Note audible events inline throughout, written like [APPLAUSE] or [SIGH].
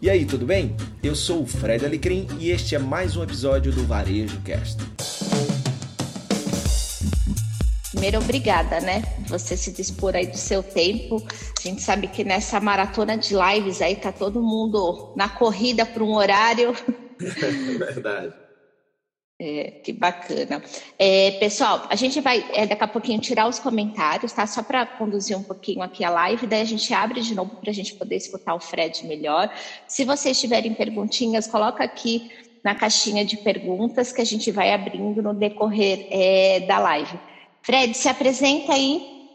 E aí, tudo bem? Eu sou o Fred Alecrim e este é mais um episódio do Varejo Cast. Primeiro, obrigada, né? Você se dispor aí do seu tempo. A gente sabe que nessa maratona de lives aí tá todo mundo na corrida para um horário. [LAUGHS] É verdade. É, que bacana. É, pessoal, a gente vai é, daqui a pouquinho tirar os comentários, tá? Só para conduzir um pouquinho aqui a live, daí a gente abre de novo para a gente poder escutar o Fred melhor. Se vocês tiverem perguntinhas, coloca aqui na caixinha de perguntas que a gente vai abrindo no decorrer é, da live. Fred, se apresenta aí.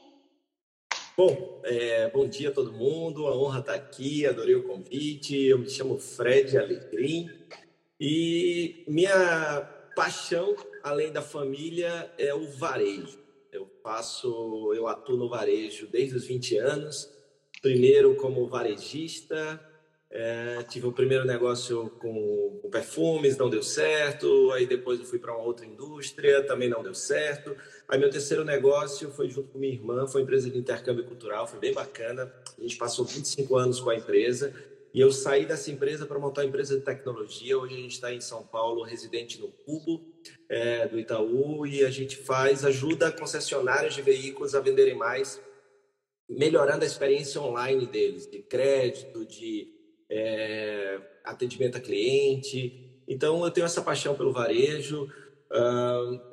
Bom, é, bom dia a todo mundo, a honra estar aqui, adorei o convite. Eu me chamo Fred Alegrim e minha paixão, além da família, é o varejo. Eu faço, eu atuo no varejo desde os 20 anos. Primeiro como varejista, é, tive o primeiro negócio com, com, perfumes, não deu certo. Aí depois eu fui para uma outra indústria, também não deu certo. Aí meu terceiro negócio foi junto com minha irmã, foi empresa de intercâmbio cultural, foi bem bacana. A gente passou 25 anos com a empresa. E eu saí dessa empresa para montar uma empresa de tecnologia. Hoje a gente está em São Paulo, residente no Cubo é, do Itaú, e a gente faz, ajuda concessionários de veículos a venderem mais, melhorando a experiência online deles, de crédito, de é, atendimento a cliente. Então eu tenho essa paixão pelo varejo. Uh,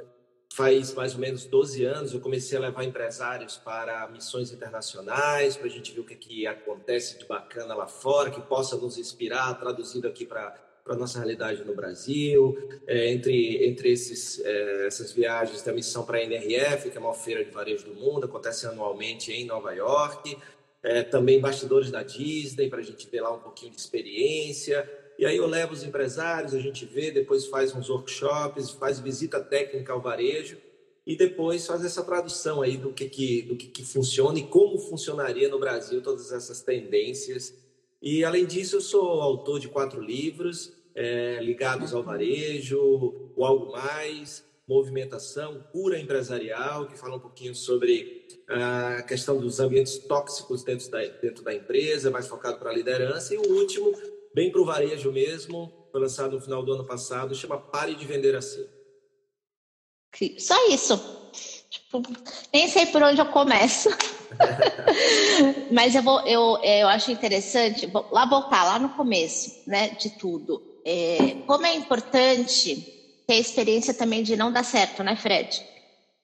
faz mais ou menos 12 anos eu comecei a levar empresários para missões internacionais, para a gente ver o que, que acontece de bacana lá fora, que possa nos inspirar, traduzido aqui para a nossa realidade no Brasil. É, entre entre esses, é, essas viagens, a missão para a NRF, que é a maior feira de varejo do mundo, acontece anualmente em Nova York. É, também bastidores da Disney, para a gente ver lá um pouquinho de experiência. E aí eu levo os empresários, a gente vê, depois faz uns workshops, faz visita técnica ao varejo e depois faz essa tradução aí do que, que, do que, que funciona e como funcionaria no Brasil todas essas tendências. E além disso, eu sou autor de quatro livros é, ligados ao varejo, o Algo Mais, Movimentação, Cura Empresarial, que fala um pouquinho sobre a questão dos ambientes tóxicos dentro da, dentro da empresa, mais focado para a liderança. E o último, bem para o varejo mesmo, foi lançado no final do ano passado, chama Pare de Vender Assim. Só isso. Tipo, nem sei por onde eu começo. [LAUGHS] Mas eu, vou, eu, eu acho interessante, vou lá voltar, lá no começo né, de tudo. É, como é importante ter a experiência também de não dar certo, né, Fred?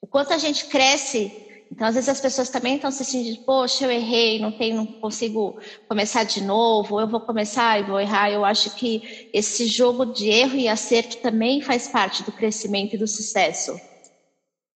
O quanto a gente cresce então, às vezes as pessoas também estão se sentindo, poxa, eu errei, não tenho, não consigo começar de novo, eu vou começar e vou errar. Eu acho que esse jogo de erro e acerto também faz parte do crescimento e do sucesso.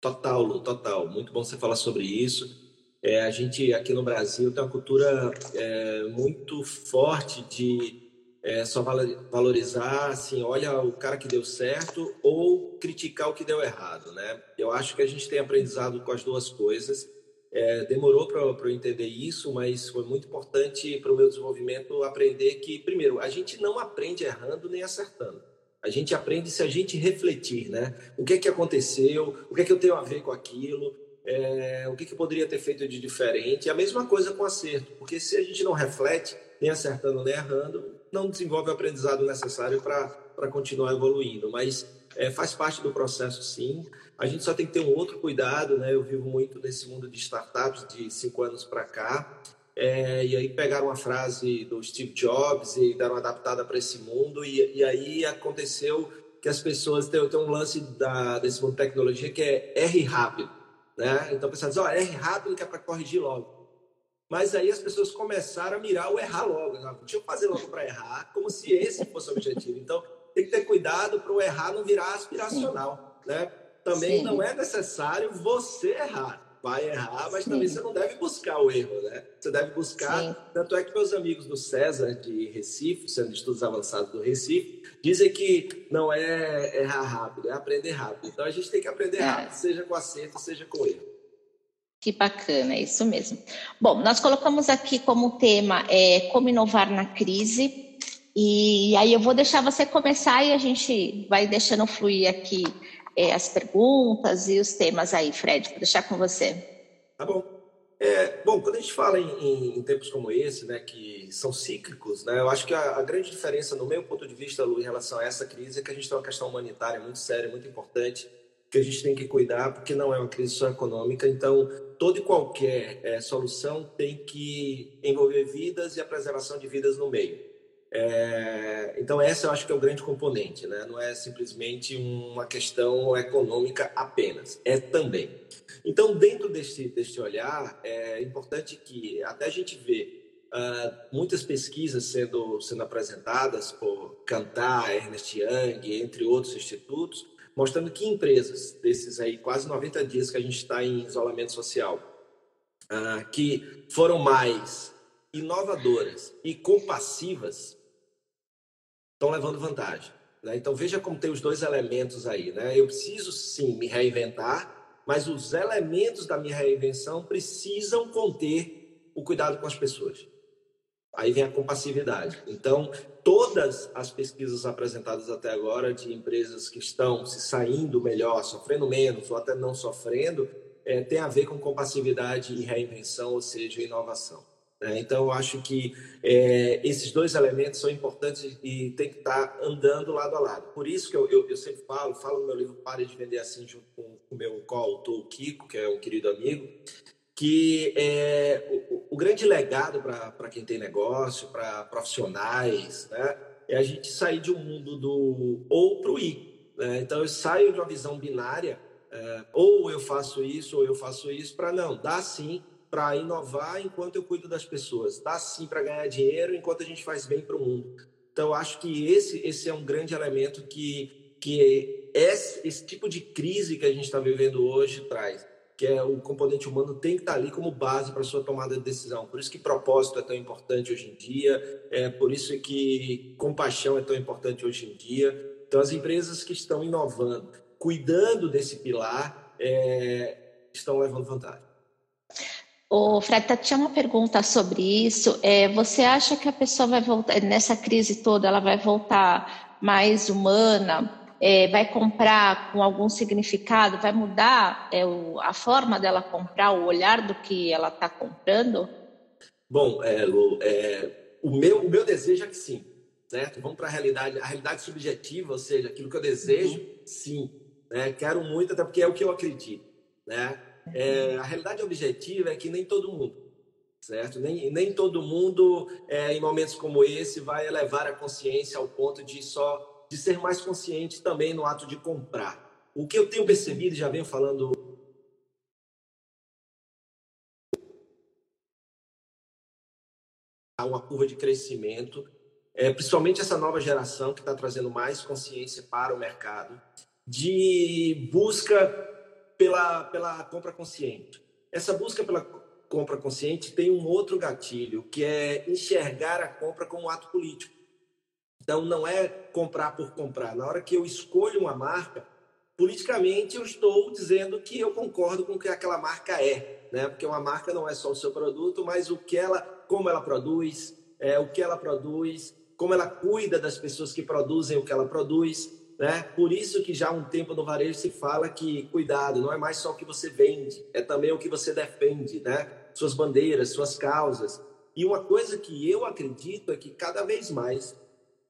Total, Lu, total. Muito bom você falar sobre isso. É, a gente aqui no Brasil tem uma cultura é, muito forte de é, só valorizar, assim, olha o cara que deu certo ou criticar o que deu errado, né? Eu acho que a gente tem aprendizado com as duas coisas. É, demorou para eu entender isso, mas foi muito importante para o meu desenvolvimento aprender que, primeiro, a gente não aprende errando nem acertando. A gente aprende se a gente refletir, né? O que é que aconteceu? O que é que eu tenho a ver com aquilo? É, o que, que eu poderia ter feito de diferente? E a mesma coisa com acerto, porque se a gente não reflete, nem acertando nem errando, não desenvolve o aprendizado necessário para continuar evoluindo. Mas é, faz parte do processo, sim. A gente só tem que ter um outro cuidado, né? Eu vivo muito nesse mundo de startups de cinco anos para cá. É, e aí pegaram uma frase do Steve Jobs e deram uma adaptada para esse mundo. E, e, aí aconteceu que as pessoas têm, têm um lance da, desse mundo de tecnologia que é R rápido. Né? Então, pessoal diz, ó, R rápido que é para corrigir logo. Mas aí as pessoas começaram a mirar o errar logo. Né? Deixa eu fazer logo para errar, como se esse fosse o objetivo. Então, tem que ter cuidado para o errar não virar aspiracional. Né? Também Sim. não é necessário você errar. Vai errar, mas Sim. também você não deve buscar o erro, né? Você deve buscar. Tanto é que meus amigos do César de Recife, sendo de estudos avançados do Recife, dizem que não é errar rápido, é aprender rápido. Então a gente tem que aprender é. rápido, seja com acerto, seja com erro. Que bacana, é isso mesmo. Bom, nós colocamos aqui como tema é, como inovar na crise. E aí eu vou deixar você começar e a gente vai deixando fluir aqui é, as perguntas e os temas aí, Fred. Vou deixar com você. Tá bom. É, bom, quando a gente fala em, em, tempos como esse, né, que são cíclicos, né, eu acho que a, a, grande diferença, no meu ponto de vista, Lu, em relação a essa crise, é que a gente tem uma questão humanitária muito séria, muito importante, que a gente tem que cuidar, porque não é uma crise só econômica. Então, toda e qualquer é, solução tem que envolver vidas e a preservação de vidas no meio. É, então, essa eu acho que é o grande componente, né? não é simplesmente uma questão econômica apenas, é também. Então, dentro deste, deste olhar, é importante que até a gente vê uh, muitas pesquisas sendo, sendo apresentadas por Cantar, Ernest Young, entre outros institutos, mostrando que empresas, desses aí quase 90 dias que a gente está em isolamento social, uh, que foram mais inovadoras e compassivas, estão levando vantagem. Né? Então veja como tem os dois elementos aí. Né? Eu preciso sim me reinventar, mas os elementos da minha reinvenção precisam conter o cuidado com as pessoas. Aí vem a compassividade. Então, todas as pesquisas apresentadas até agora de empresas que estão se saindo melhor, sofrendo menos ou até não sofrendo, é, tem a ver com compassividade e reinvenção, ou seja, inovação. Né? Então, eu acho que é, esses dois elementos são importantes e tem que estar andando lado a lado. Por isso que eu, eu, eu sempre falo, falo no meu livro Pare de Vender Assim, junto com o meu coautor, o Kiko, que é um querido amigo, que é, grande legado para quem tem negócio, para profissionais, né, é a gente sair de um mundo do ou para o i. Né? Então, eu saio de uma visão binária, é, ou eu faço isso, ou eu faço isso, para não, dá sim para inovar enquanto eu cuido das pessoas, dá sim para ganhar dinheiro enquanto a gente faz bem para o mundo. Então, acho que esse, esse é um grande elemento que, que esse, esse tipo de crise que a gente está vivendo hoje traz que é o componente humano tem que estar ali como base para sua tomada de decisão. Por isso que propósito é tão importante hoje em dia, é por isso que compaixão é tão importante hoje em dia. Então, as empresas que estão inovando, cuidando desse pilar, é, estão levando vantagem. O Fred, tinha uma pergunta sobre isso. É, você acha que a pessoa vai voltar, nessa crise toda, ela vai voltar mais humana, é, vai comprar com algum significado, vai mudar é, o, a forma dela comprar, o olhar do que ela está comprando? Bom, é, Lu, é, o, meu, o meu desejo é que sim, certo? Vamos para a realidade, a realidade subjetiva, ou seja, aquilo que eu desejo, uhum. sim. Né? Quero muito, até porque é o que eu acredito. Né? É, a realidade objetiva é que nem todo mundo certo? Nem, nem todo mundo, é, em momentos como esse, vai elevar a consciência ao ponto de só de ser mais consciente também no ato de comprar. O que eu tenho percebido, já venho falando uma curva de crescimento, é, principalmente essa nova geração que está trazendo mais consciência para o mercado, de busca pela, pela compra consciente. Essa busca pela compra consciente tem um outro gatilho, que é enxergar a compra como um ato político. Então, não é comprar por comprar. Na hora que eu escolho uma marca, politicamente eu estou dizendo que eu concordo com o que aquela marca é, né? Porque uma marca não é só o seu produto, mas o que ela, como ela produz, é, o que ela produz, como ela cuida das pessoas que produzem o que ela produz, né? Por isso que já há um tempo no varejo se fala que cuidado, não é mais só o que você vende, é também o que você defende, né? Suas bandeiras, suas causas. E uma coisa que eu acredito é que cada vez mais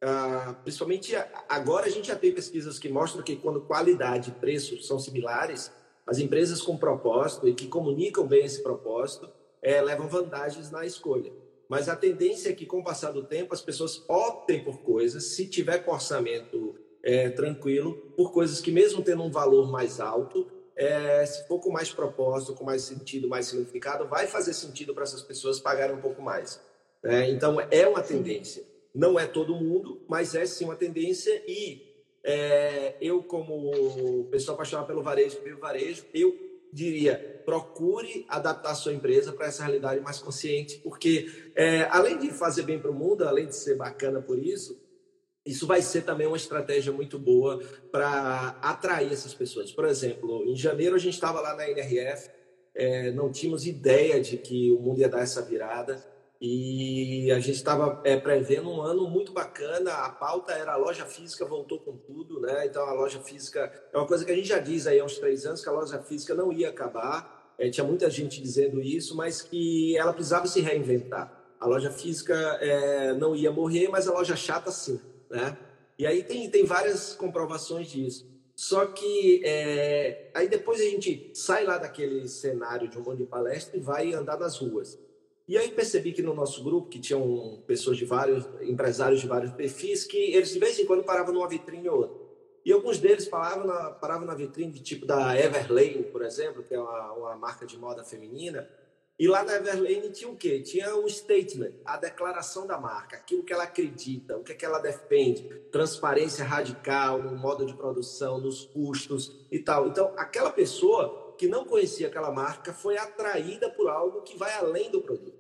ah, principalmente agora a gente já tem pesquisas que mostram que quando qualidade e preço são similares, as empresas com propósito e que comunicam bem esse propósito é, levam vantagens na escolha. Mas a tendência é que, com o passar do tempo, as pessoas optem por coisas, se tiver com orçamento é, tranquilo, por coisas que, mesmo tendo um valor mais alto, é, se for com mais propósito, com mais sentido, mais significado, vai fazer sentido para essas pessoas pagarem um pouco mais. É, então, é uma tendência. Não é todo mundo, mas é sim uma tendência e é, eu, como pessoa apaixonada pelo varejo, pelo varejo, eu diria, procure adaptar sua empresa para essa realidade mais consciente, porque é, além de fazer bem para o mundo, além de ser bacana por isso, isso vai ser também uma estratégia muito boa para atrair essas pessoas. Por exemplo, em janeiro a gente estava lá na NRF, é, não tínhamos ideia de que o mundo ia dar essa virada. E a gente estava é, prevendo um ano muito bacana. A pauta era a loja física voltou com tudo, né? Então a loja física é uma coisa que a gente já diz aí há uns três anos que a loja física não ia acabar. é, tinha muita gente dizendo isso, mas que ela precisava se reinventar. A loja física é, não ia morrer, mas a loja chata sim, né? E aí tem, tem várias comprovações disso. Só que é, aí depois a gente sai lá daquele cenário de um monte de palestra e vai andar nas ruas. E aí percebi que no nosso grupo, que tinham pessoas de vários, empresários de vários perfis, que eles de vez em quando paravam numa vitrine ou outra. E alguns deles paravam na, paravam na vitrine, de tipo da Everlane, por exemplo, que é uma, uma marca de moda feminina. E lá na Everlane tinha o quê? Tinha um statement, a declaração da marca, aquilo que ela acredita, o que, é que ela defende, transparência radical no modo de produção, nos custos e tal. Então, aquela pessoa que não conhecia aquela marca foi atraída por algo que vai além do produto.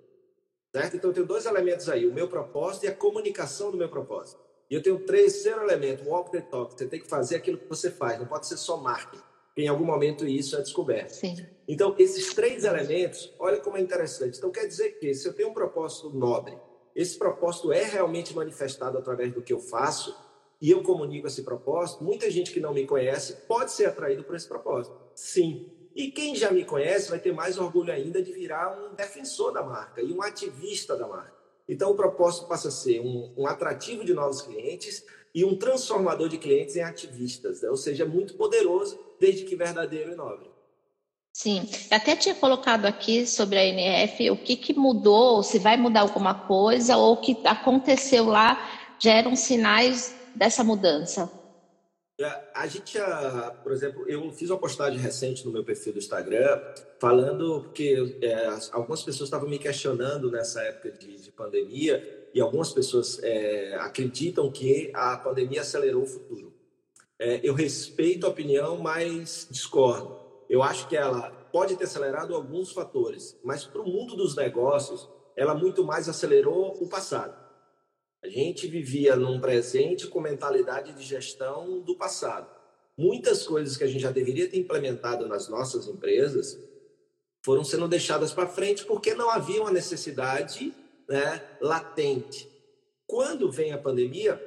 Certo? Então, eu tenho dois elementos aí, o meu propósito e a comunicação do meu propósito. E eu tenho o terceiro elemento, o walk the talk. Você tem que fazer aquilo que você faz, não pode ser só marketing. Em algum momento isso é descoberto. Sim. Então, esses três elementos, olha como é interessante. Então, quer dizer que se eu tenho um propósito nobre, esse propósito é realmente manifestado através do que eu faço, e eu comunico esse propósito, muita gente que não me conhece pode ser atraído por esse propósito. Sim. E quem já me conhece vai ter mais orgulho ainda de virar um defensor da marca e um ativista da marca. Então, o propósito passa a ser um, um atrativo de novos clientes e um transformador de clientes em ativistas, né? ou seja, muito poderoso, desde que verdadeiro e nobre. Sim, eu até tinha colocado aqui sobre a NF o que, que mudou, se vai mudar alguma coisa, ou o que aconteceu lá já eram sinais dessa mudança. É, a gente, já, por exemplo, eu fiz uma postagem recente no meu perfil do Instagram falando porque é, algumas pessoas estavam me questionando nessa época de, de pandemia e algumas pessoas é, acreditam que a pandemia acelerou o futuro. É, eu respeito a opinião, mas discordo. Eu acho que ela pode ter acelerado alguns fatores, mas para o mundo dos negócios, ela muito mais acelerou o passado. A gente vivia num presente com mentalidade de gestão do passado. Muitas coisas que a gente já deveria ter implementado nas nossas empresas foram sendo deixadas para frente porque não havia uma necessidade né, latente. Quando vem a pandemia,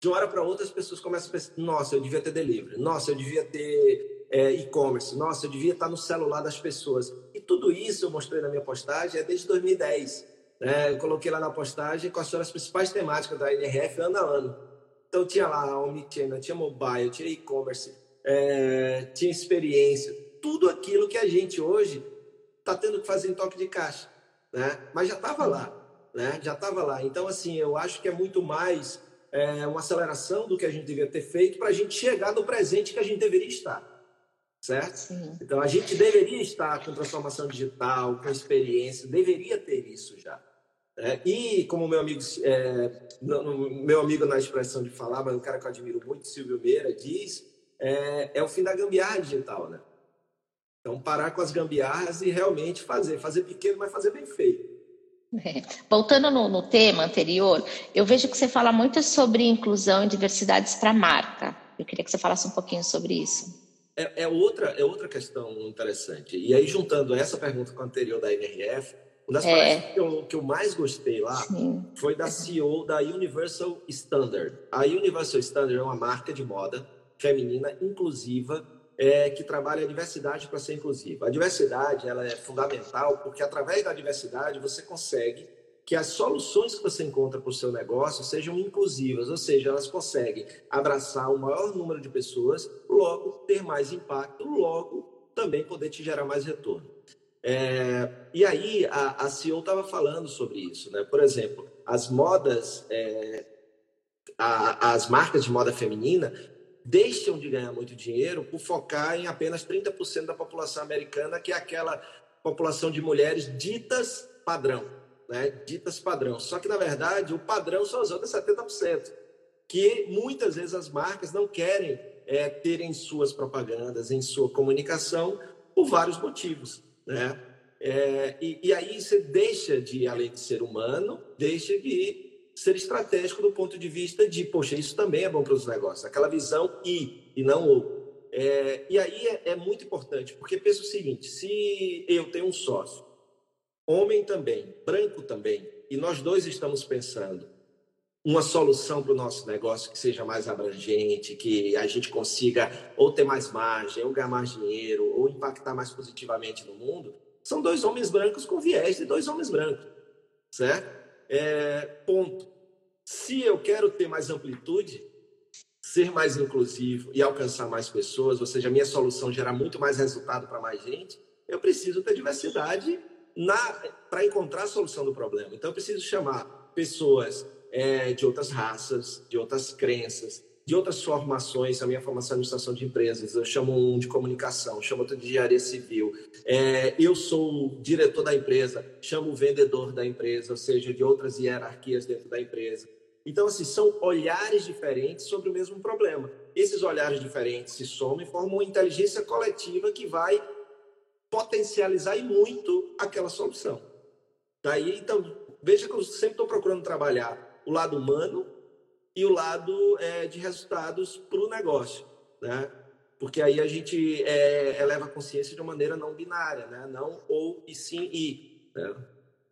de uma hora para outra as pessoas começam a pensar: nossa, eu devia ter delivery, nossa, eu devia ter é, e-commerce, nossa, eu devia estar no celular das pessoas. E tudo isso eu mostrei na minha postagem é desde 2010. Né? Eu coloquei lá na postagem quais foram as principais temáticas da NRF ano a ano. Então tinha lá Omnichannel, tinha mobile, tinha e-commerce, é, tinha experiência, tudo aquilo que a gente hoje está tendo que fazer em toque de caixa, né? Mas já estava lá, né? Já estava lá. Então assim, eu acho que é muito mais é, uma aceleração do que a gente devia ter feito para a gente chegar no presente que a gente deveria estar certo? Sim. Então a gente deveria estar com transformação digital, com experiência, deveria ter isso já. É, e como meu amigo, é, meu amigo na expressão de falar, mas um cara que eu admiro muito, Silvio Meira, diz, é, é o fim da gambiarra digital, né? Então parar com as gambiarras e realmente fazer, fazer pequeno, mas fazer bem feito. É. Voltando no, no, tema anterior, eu vejo que você fala muito sobre inclusão e diversidades para a marca. Eu queria que você falasse um pouquinho sobre isso. É, é, outra, é outra questão interessante. E aí, juntando essa pergunta com a anterior da NRF, uma das é. palestras que eu, que eu mais gostei lá Sim. foi da CEO da Universal Standard. A Universal Standard é uma marca de moda feminina inclusiva é, que trabalha a diversidade para ser inclusiva. A diversidade ela é fundamental porque através da diversidade você consegue que as soluções que você encontra para o seu negócio sejam inclusivas, ou seja, elas conseguem abraçar o maior número de pessoas, logo ter mais impacto, logo também poder te gerar mais retorno. É, e aí a, a CEO estava falando sobre isso, né? Por exemplo, as modas, é, a, as marcas de moda feminina deixam de ganhar muito dinheiro por focar em apenas 30% da população americana, que é aquela população de mulheres ditas padrão, né? Ditas padrão. Só que na verdade o padrão são as outras 70%, que muitas vezes as marcas não querem é, ter em suas propagandas, em sua comunicação, por vários motivos né? É, e, e, aí você deixa de, além de ser humano, deixa de ser estratégico do ponto de vista de, poxa, isso também é bom para os negócios, aquela visão e, e não o. É, e aí é, é muito importante, porque pensa o seguinte: se eu tenho um sócio, homem também, branco também, e nós dois estamos pensando uma solução para o nosso negócio que seja mais abrangente, que a gente consiga ou ter mais margem, ou ganhar mais dinheiro, ou impactar mais positivamente no mundo, são dois homens brancos com viés de dois homens brancos, certo? É, ponto. Se eu quero ter mais amplitude, ser mais inclusivo e alcançar mais pessoas, ou seja, a minha solução gerar muito mais resultado para mais gente, eu preciso ter diversidade para encontrar a solução do problema. Então, eu preciso chamar pessoas é, de outras raças, de outras crenças, de outras formações. A minha formação é administração de empresas, eu chamo um de comunicação, chamo outro de engenharia civil. É, eu sou o diretor da empresa, chamo o vendedor da empresa, ou seja, de outras hierarquias dentro da empresa. Então, assim, são olhares diferentes sobre o mesmo problema. Esses olhares diferentes se somam e formam uma inteligência coletiva que vai potencializar e muito aquela solução. Daí, então, veja que eu sempre estou procurando trabalhar o lado humano e o lado é, de resultados para o negócio, né? Porque aí a gente é, eleva a consciência de uma maneira não binária, né? Não ou e sim e. Né?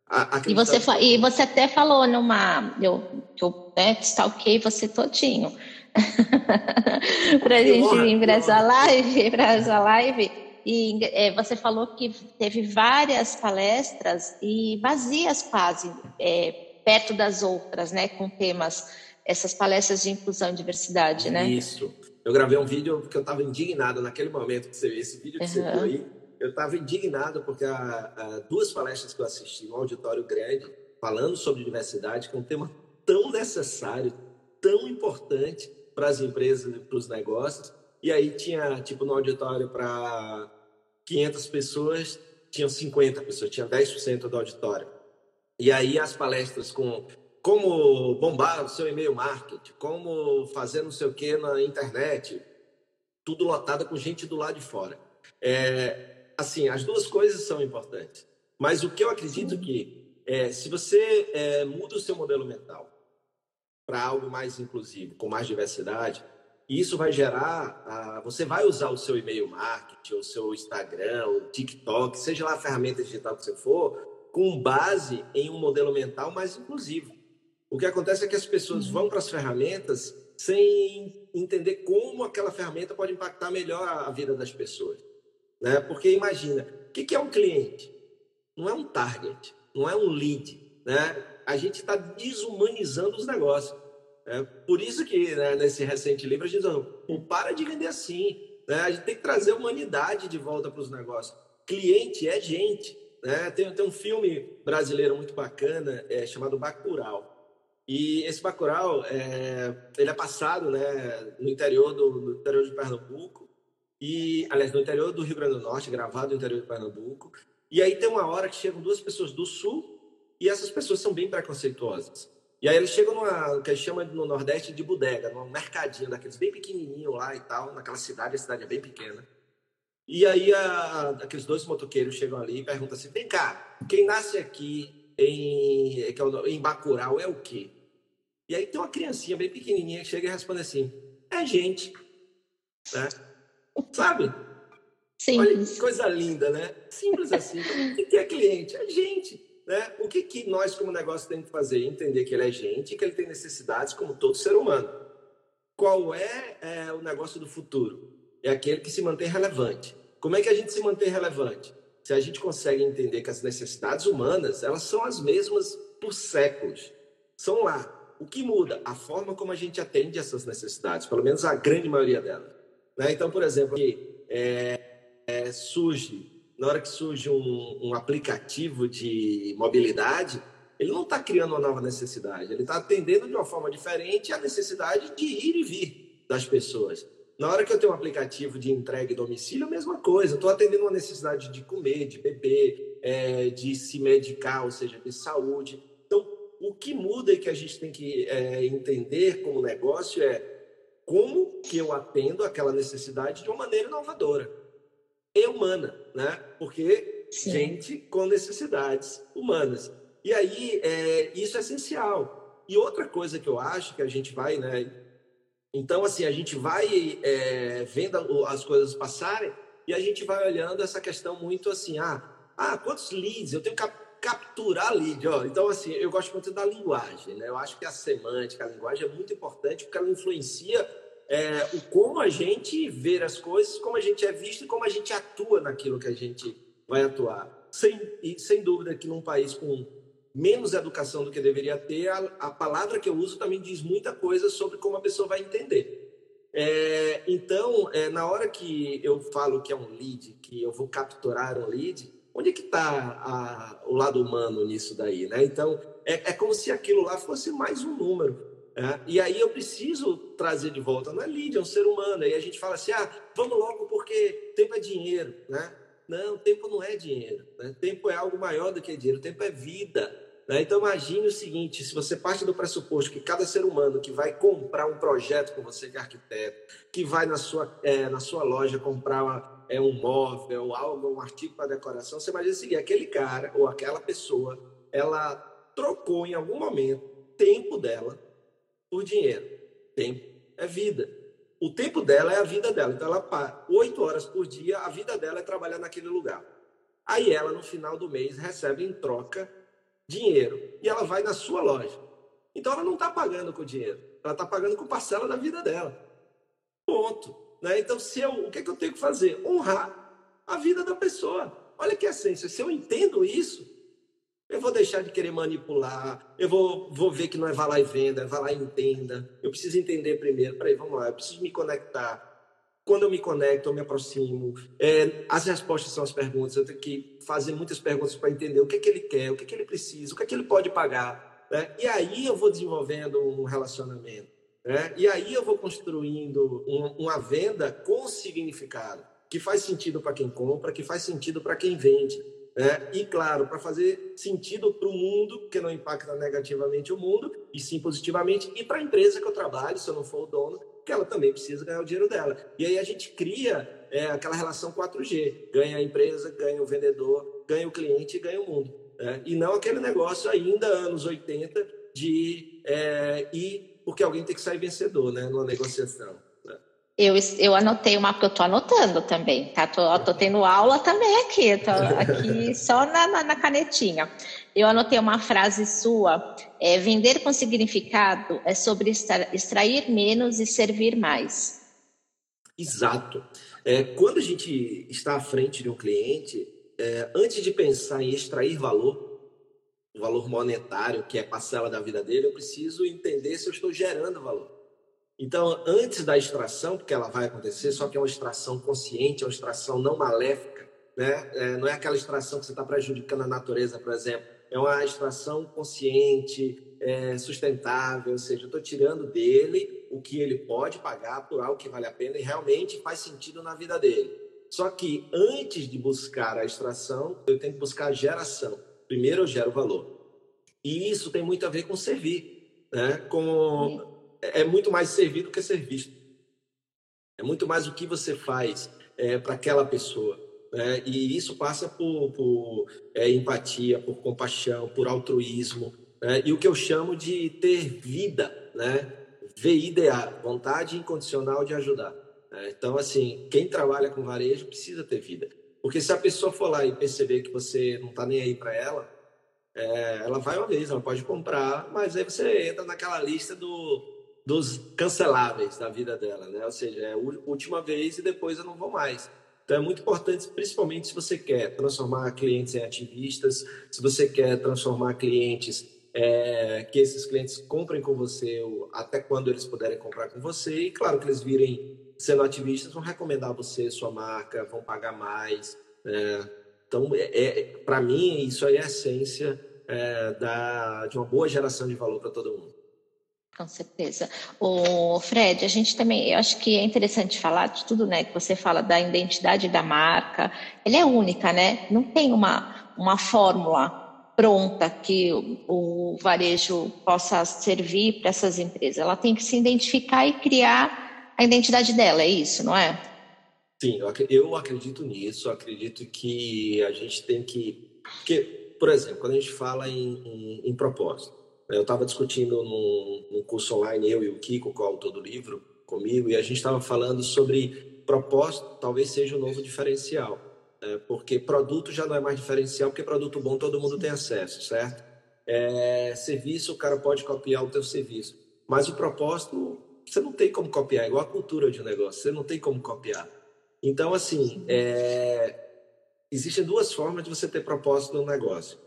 A, e, você, e você até falou numa. Eu, eu né, stalkei você todinho. [LAUGHS] para a gente ir para essa live, para essa live. E é, você falou que teve várias palestras e vazias quase. É, perto das outras, né, com temas, essas palestras de inclusão e diversidade, né? Isso. Eu gravei um vídeo porque eu estava indignado naquele momento que você viu esse vídeo que uhum. você viu aí. Eu estava indignado porque a, a, duas palestras que eu assisti, um auditório grande, falando sobre diversidade, que é um tema tão necessário, tão importante para as empresas e para os negócios. E aí tinha, tipo, no auditório para 500 pessoas, tinham 50 pessoas, tinha 10% do auditório. E aí as palestras com como bombar o seu e-mail marketing, como fazer não sei o que na internet, tudo lotado com gente do lado de fora. É, assim, as duas coisas são importantes. Mas o que eu acredito que é, se você é, muda o seu modelo mental para algo mais inclusivo, com mais diversidade, isso vai gerar, a, você vai usar o seu e-mail marketing, o seu Instagram, o TikTok, seja lá a ferramenta digital que você for, com base em um modelo mental mais inclusivo. O que acontece é que as pessoas uhum. vão para as ferramentas sem entender como aquela ferramenta pode impactar melhor a vida das pessoas. Né? Porque imagina, o que é um cliente? Não é um target, não é um lead. Né? A gente está desumanizando os negócios. Né? Por isso que né, nesse recente livro a gente diz, não, para de vender assim. Né? A gente tem que trazer humanidade de volta para os negócios. Cliente é gente. Né? Tem, tem um filme brasileiro muito bacana é, chamado Bacurau. E esse Bacurau, é, ele é passado né, no, interior do, no interior de Pernambuco, e, aliás, no interior do Rio Grande do Norte, gravado no interior de Pernambuco. E aí tem uma hora que chegam duas pessoas do Sul, e essas pessoas são bem preconceituosas. E aí eles chegam numa, que eles chamam no Nordeste de bodega, num mercadinho daqueles bem pequenininho lá e tal, naquela cidade, a cidade é bem pequena. E aí a, aqueles dois motoqueiros chegam ali e perguntam assim: vem cá, quem nasce aqui em, é em Bacurau é o quê? E aí tem uma criancinha bem pequenininha que chega e responde assim: é gente. Né? Sabe? Simples. Olha que coisa linda, né? Simples assim. o que é cliente? É gente. Né? O que, que nós, como negócio, temos que fazer? Entender que ele é gente e que ele tem necessidades como todo ser humano. Qual é, é o negócio do futuro? É aquele que se mantém relevante. Como é que a gente se mantém relevante? Se a gente consegue entender que as necessidades humanas, elas são as mesmas por séculos. São lá. O que muda? A forma como a gente atende essas necessidades, pelo menos a grande maioria delas. Né? Então, por exemplo, é, é, surge, na hora que surge um, um aplicativo de mobilidade, ele não está criando uma nova necessidade, ele está atendendo de uma forma diferente a necessidade de ir e vir das pessoas. Na hora que eu tenho um aplicativo de entrega e domicílio, a mesma coisa. Estou atendendo uma necessidade de comer, de beber, é, de se medicar, ou seja, de saúde. Então, o que muda e que a gente tem que é, entender como negócio é como que eu atendo aquela necessidade de uma maneira inovadora e humana, né? Porque Sim. gente com necessidades humanas. E aí, é, isso é essencial. E outra coisa que eu acho que a gente vai, né, então, assim, a gente vai é, vendo as coisas passarem e a gente vai olhando essa questão muito assim, ah, ah quantos leads? Eu tenho que capturar lead. Ó. Então, assim, eu gosto muito da linguagem. Né? Eu acho que a semântica, a linguagem é muito importante porque ela influencia é, o como a gente vê as coisas, como a gente é visto e como a gente atua naquilo que a gente vai atuar. Sem, e, sem dúvida que num país com menos educação do que deveria ter, a, a palavra que eu uso também diz muita coisa sobre como a pessoa vai entender. É, então, é, na hora que eu falo que é um lead, que eu vou capturar um lead, onde é que está o lado humano nisso daí, né? Então, é, é, como se aquilo lá fosse mais um número. Né? E aí eu preciso trazer de volta, não é lead, é um ser humano. Aí a gente fala assim, ah, vamos logo porque tempo é dinheiro, né? Não, tempo não é dinheiro. Né? Tempo é algo maior do que dinheiro, tempo é vida. Né? Então imagine o seguinte: se você parte do pressuposto que cada ser humano que vai comprar um projeto com você que é arquiteto, que vai na sua, é, na sua loja comprar uma, é, um móvel, algo, um artigo para decoração, você imagina o seguinte: aquele cara ou aquela pessoa, ela trocou em algum momento tempo dela por dinheiro. Tempo é vida. O tempo dela é a vida dela. Então, ela oito horas por dia, a vida dela é trabalhar naquele lugar. Aí ela, no final do mês, recebe em troca dinheiro e ela vai na sua loja. Então ela não está pagando com dinheiro, ela está pagando com parcela da vida dela. Ponto. Né? Então, se eu, o que, é que eu tenho que fazer? Honrar a vida da pessoa. Olha que essência. Se eu entendo isso, eu vou deixar de querer manipular, eu vou, vou ver que não é vá lá e venda, é vá lá e entenda. Eu preciso entender primeiro. Peraí, vamos lá, eu preciso me conectar quando eu me conecto, eu me aproximo. É, as respostas são as perguntas. Eu tenho que fazer muitas perguntas para entender o que, é que ele quer, o que, é que ele precisa, o que, é que ele pode pagar. Né? E aí eu vou desenvolvendo um relacionamento. Né? E aí eu vou construindo um, uma venda com significado, que faz sentido para quem compra, que faz sentido para quem vende. Né? E, claro, para fazer sentido para o mundo, que não impacta negativamente o mundo, e sim positivamente, e para a empresa que eu trabalho, se eu não for o dono, que ela também precisa ganhar o dinheiro dela. E aí a gente cria é, aquela relação 4G: ganha a empresa, ganha o vendedor, ganha o cliente e ganha o mundo. Né? E não aquele negócio ainda anos 80 de é, ir porque alguém tem que sair vencedor né, numa negociação. Eu, eu anotei uma, porque eu estou anotando também, tá? Tô, tô tendo aula também aqui, tô aqui [LAUGHS] só na, na, na canetinha. Eu anotei uma frase sua: é, vender com significado é sobre extrair menos e servir mais. Exato. É, quando a gente está à frente de um cliente, é, antes de pensar em extrair valor, o valor monetário, que é parcela da vida dele, eu preciso entender se eu estou gerando valor. Então, antes da extração, porque ela vai acontecer, só que é uma extração consciente, é uma extração não maléfica, né? É, não é aquela extração que você está prejudicando a natureza, por exemplo é uma extração consciente, é, sustentável, ou seja, eu estou tirando dele o que ele pode pagar por algo que vale a pena e realmente faz sentido na vida dele. Só que antes de buscar a extração, eu tenho que buscar a geração. Primeiro eu gero valor. E isso tem muito a ver com servir. Né? Com... É muito mais servir do que ser visto. É muito mais o que você faz é, para aquela pessoa. Né? E isso passa por, por é, empatia, por compaixão, por altruísmo, né? e o que eu chamo de ter vida, né? VIDA, vontade incondicional de ajudar. Né? Então, assim, quem trabalha com varejo precisa ter vida. Porque se a pessoa for lá e perceber que você não está nem aí para ela, é, ela vai uma vez, ela pode comprar, mas aí você entra naquela lista do, dos canceláveis da vida dela, né? Ou seja, é a última vez e depois eu não vou mais. Então é muito importante, principalmente se você quer transformar clientes em ativistas, se você quer transformar clientes, é, que esses clientes comprem com você até quando eles puderem comprar com você. E claro que eles virem sendo ativistas, vão recomendar você, sua marca, vão pagar mais. Né? Então, é, é para mim, isso é a essência é, da, de uma boa geração de valor para todo mundo. Com certeza. O Fred, a gente também, eu acho que é interessante falar de tudo, né? Que você fala da identidade da marca. Ele é única, né? Não tem uma, uma fórmula pronta que o, o varejo possa servir para essas empresas. Ela tem que se identificar e criar a identidade dela, é isso, não é? Sim, eu acredito nisso. acredito que a gente tem que. Porque, por exemplo, quando a gente fala em, em, em propósito, eu estava discutindo num, num, curso online, eu e o Kiko, com o autor do livro, comigo, e a gente estava falando sobre propósito, talvez seja o um novo diferencial. É, porque produto já não é mais diferencial, porque produto bom todo mundo tem acesso, certo? É, serviço, o cara pode copiar o teu serviço. Mas o propósito, você não tem como copiar, é igual a cultura de um negócio, você não tem como copiar. Então, assim, é, existem duas formas de você ter propósito no negócio.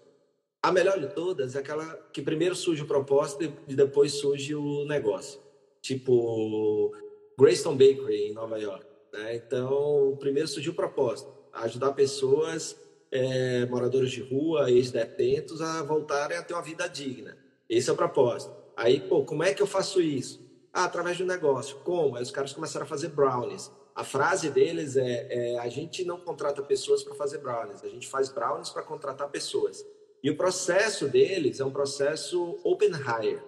A melhor de todas é aquela que primeiro surge o propósito e depois surge o negócio. Tipo, Greystone Bakery, em Nova York. Né? Então, primeiro surgiu o propósito, ajudar pessoas, é, moradores de rua, ex-detentos, a voltarem a ter uma vida digna. Esse é o propósito. Aí, pô, como é que eu faço isso? Ah, através de um negócio. Como? Aí os caras começaram a fazer brownies. A frase deles é, é a gente não contrata pessoas para fazer brownies, a gente faz brownies para contratar pessoas. E o processo deles é um processo open hire.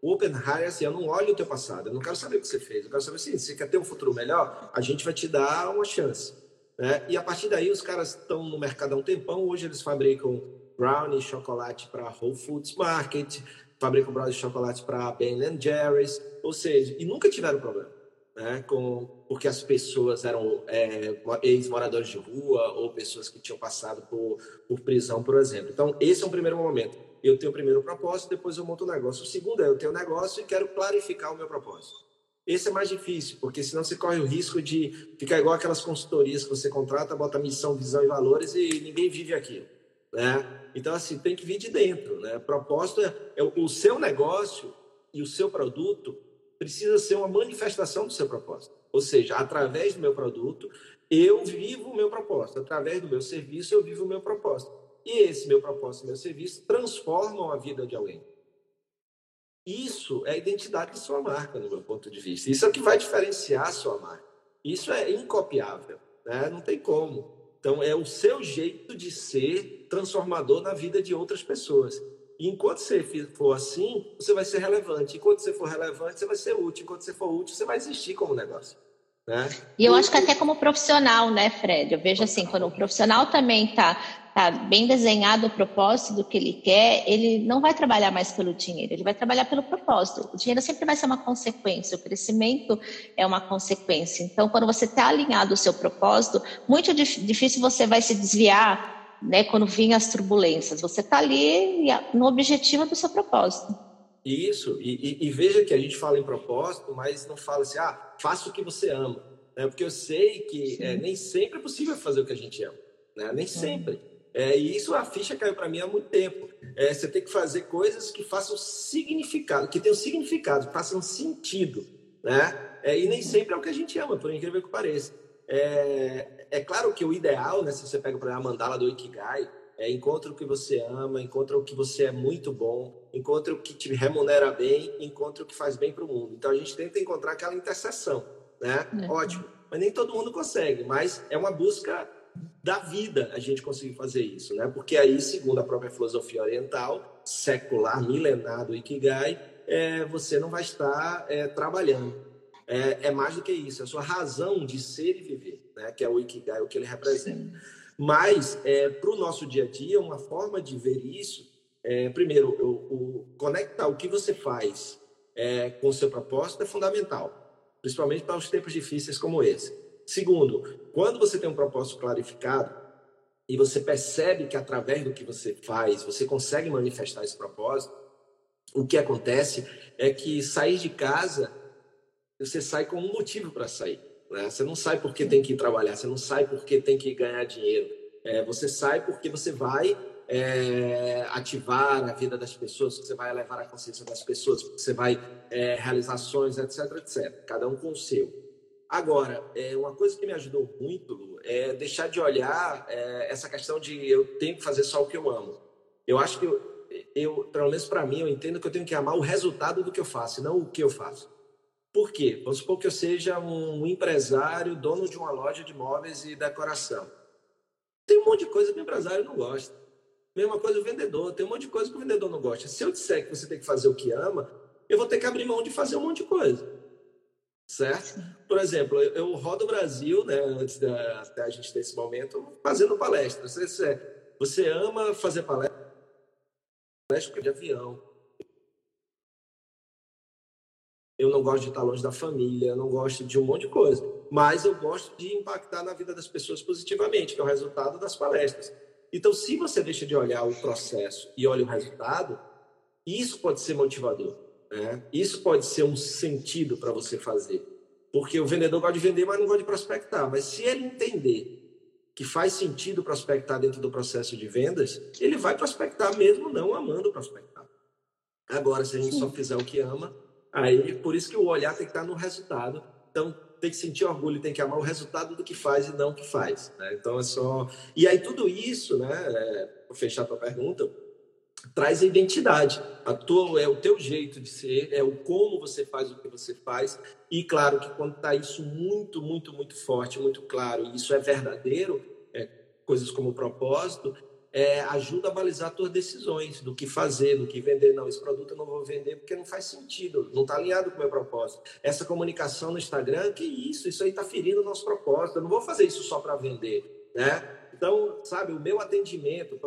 O open hire é assim, eu não olho o teu passado, eu não quero saber o que você fez, eu quero saber assim, se você quer ter um futuro melhor, a gente vai te dar uma chance. Né? E a partir daí os caras estão no mercado há um tempão, hoje eles fabricam brownie, chocolate para Whole Foods Market, fabricam brownie chocolate para Ben Jerry's, ou seja, e nunca tiveram problema né, com, porque as pessoas eram é, ex-moradores de rua ou pessoas que tinham passado por, por prisão, por exemplo. Então, esse é um primeiro momento. Eu tenho o primeiro propósito, depois eu monto o negócio. O segundo é eu tenho o negócio e quero clarificar o meu propósito. Esse é mais difícil, porque senão você corre o risco de ficar igual aquelas consultorias que você contrata, bota missão, visão e valores e ninguém vive aquilo. Né? Então, assim, tem que vir de dentro. Né? Propósito é, é o seu negócio e o seu produto precisa ser uma manifestação do seu propósito. Ou seja, através do meu produto, eu vivo o meu propósito. Através do meu serviço, eu vivo o meu propósito. E esse meu propósito, meu serviço, transformam a vida de alguém. Isso é a identidade de sua marca, no meu ponto de vista. Isso é o que vai diferenciar a sua marca. Isso é incopiável, né? não tem como. Então, é o seu jeito de ser transformador na vida de outras pessoas. E enquanto você for assim, você vai ser relevante. Enquanto você for relevante, você vai ser útil. Enquanto você for útil, você vai existir como negócio. Né? E eu acho que até como profissional, né, Fred? Eu vejo assim, quando o profissional também está tá bem desenhado o propósito do que ele quer, ele não vai trabalhar mais pelo dinheiro, ele vai trabalhar pelo propósito. O dinheiro sempre vai ser uma consequência, o crescimento é uma consequência. Então, quando você está alinhado ao seu propósito, muito difícil você vai se desviar né, quando vinham as turbulências. Você está ali no objetivo do seu propósito. Isso, e, e, e, veja que a gente fala em propósito, mas não fala assim, ah, faça o que você ama. Né? Porque eu sei que é, nem sempre é possível fazer o que a gente ama. Né? Nem sempre. É, e isso a ficha caiu para mim há muito tempo. É, você tem que fazer coisas que façam significado, que tenham significado, que façam sentido. Né? É, e nem sempre é o que a gente ama, por incrível que pareça. É, claro que o ideal, né, se você pega para a mandala do Ikigai, é encontra o que você ama, encontra o que você é muito bom, encontra o que te remunera bem, encontra o que faz bem para o mundo. Então a gente tenta encontrar aquela interseção, né? É. Ótimo. Mas nem todo mundo consegue, mas é uma busca da vida a gente conseguir fazer isso, né? Porque aí, segundo a própria filosofia oriental, secular, milenar do Ikigai, é, você não vai estar é, trabalhando é, é mais do que isso, é a sua razão de ser e viver, né? que é o Ikigai, o que ele representa. Mas, é, para o nosso dia a dia, uma forma de ver isso, é, primeiro, o, o, conectar o que você faz é, com o seu propósito é fundamental, principalmente para os tempos difíceis como esse. Segundo, quando você tem um propósito clarificado e você percebe que através do que você faz você consegue manifestar esse propósito, o que acontece é que sair de casa você sai com um motivo para sair. Né? Você não sai porque tem que trabalhar, você não sai porque tem que ganhar dinheiro. É, você sai porque você vai é, ativar a vida das pessoas, você vai elevar a consciência das pessoas, você vai é, realizar ações, etc, etc. Cada um com o seu. Agora, é, uma coisa que me ajudou muito é deixar de olhar é, essa questão de eu tenho que fazer só o que eu amo. Eu acho que eu, eu pelo menos para mim, eu entendo que eu tenho que amar o resultado do que eu faço, não o que eu faço. Por quê? Vamos supor que eu seja um empresário, dono de uma loja de móveis e decoração. Tem um monte de coisa que o empresário não gosta. Mesma coisa o vendedor, tem um monte de coisa que o vendedor não gosta. Se eu disser que você tem que fazer o que ama, eu vou ter que abrir mão de fazer um monte de coisa. Certo? Por exemplo, eu rodo o Brasil, né, antes da até a gente ter esse momento, fazendo palestra. Você, você ama fazer palestra de avião, eu não gosto de estar longe da família, eu não gosto de um monte de coisa, mas eu gosto de impactar na vida das pessoas positivamente, que é o resultado das palestras. Então, se você deixa de olhar o processo e olha o resultado, isso pode ser motivador. Né? Isso pode ser um sentido para você fazer. Porque o vendedor gosta de vender, mas não gosta de prospectar. Mas se ele entender que faz sentido prospectar dentro do processo de vendas, ele vai prospectar mesmo não amando prospectar. Agora, se a gente Sim. só fizer o que ama, aí por isso que o olhar tem que estar no resultado. Então, tem que sentir orgulho, tem que amar o resultado do que faz e não o que faz. Né? Então, é só. E aí, tudo isso, né, é, para fechar a tua pergunta, traz a identidade. A tua, é o teu jeito de ser, é o como você faz o que você faz. E claro que quando está isso muito, muito, muito forte, muito claro, e isso é verdadeiro, é, coisas como propósito, é, ajuda a balizar tuas decisões do que fazer, do que vender. Não, esse produto eu não vou vender porque não faz sentido, não está alinhado com o meu propósito. Essa comunicação no Instagram, que isso, isso aí está ferindo o nosso propósito. Eu não vou fazer isso só para vender, né? Então, sabe, o meu atendimento,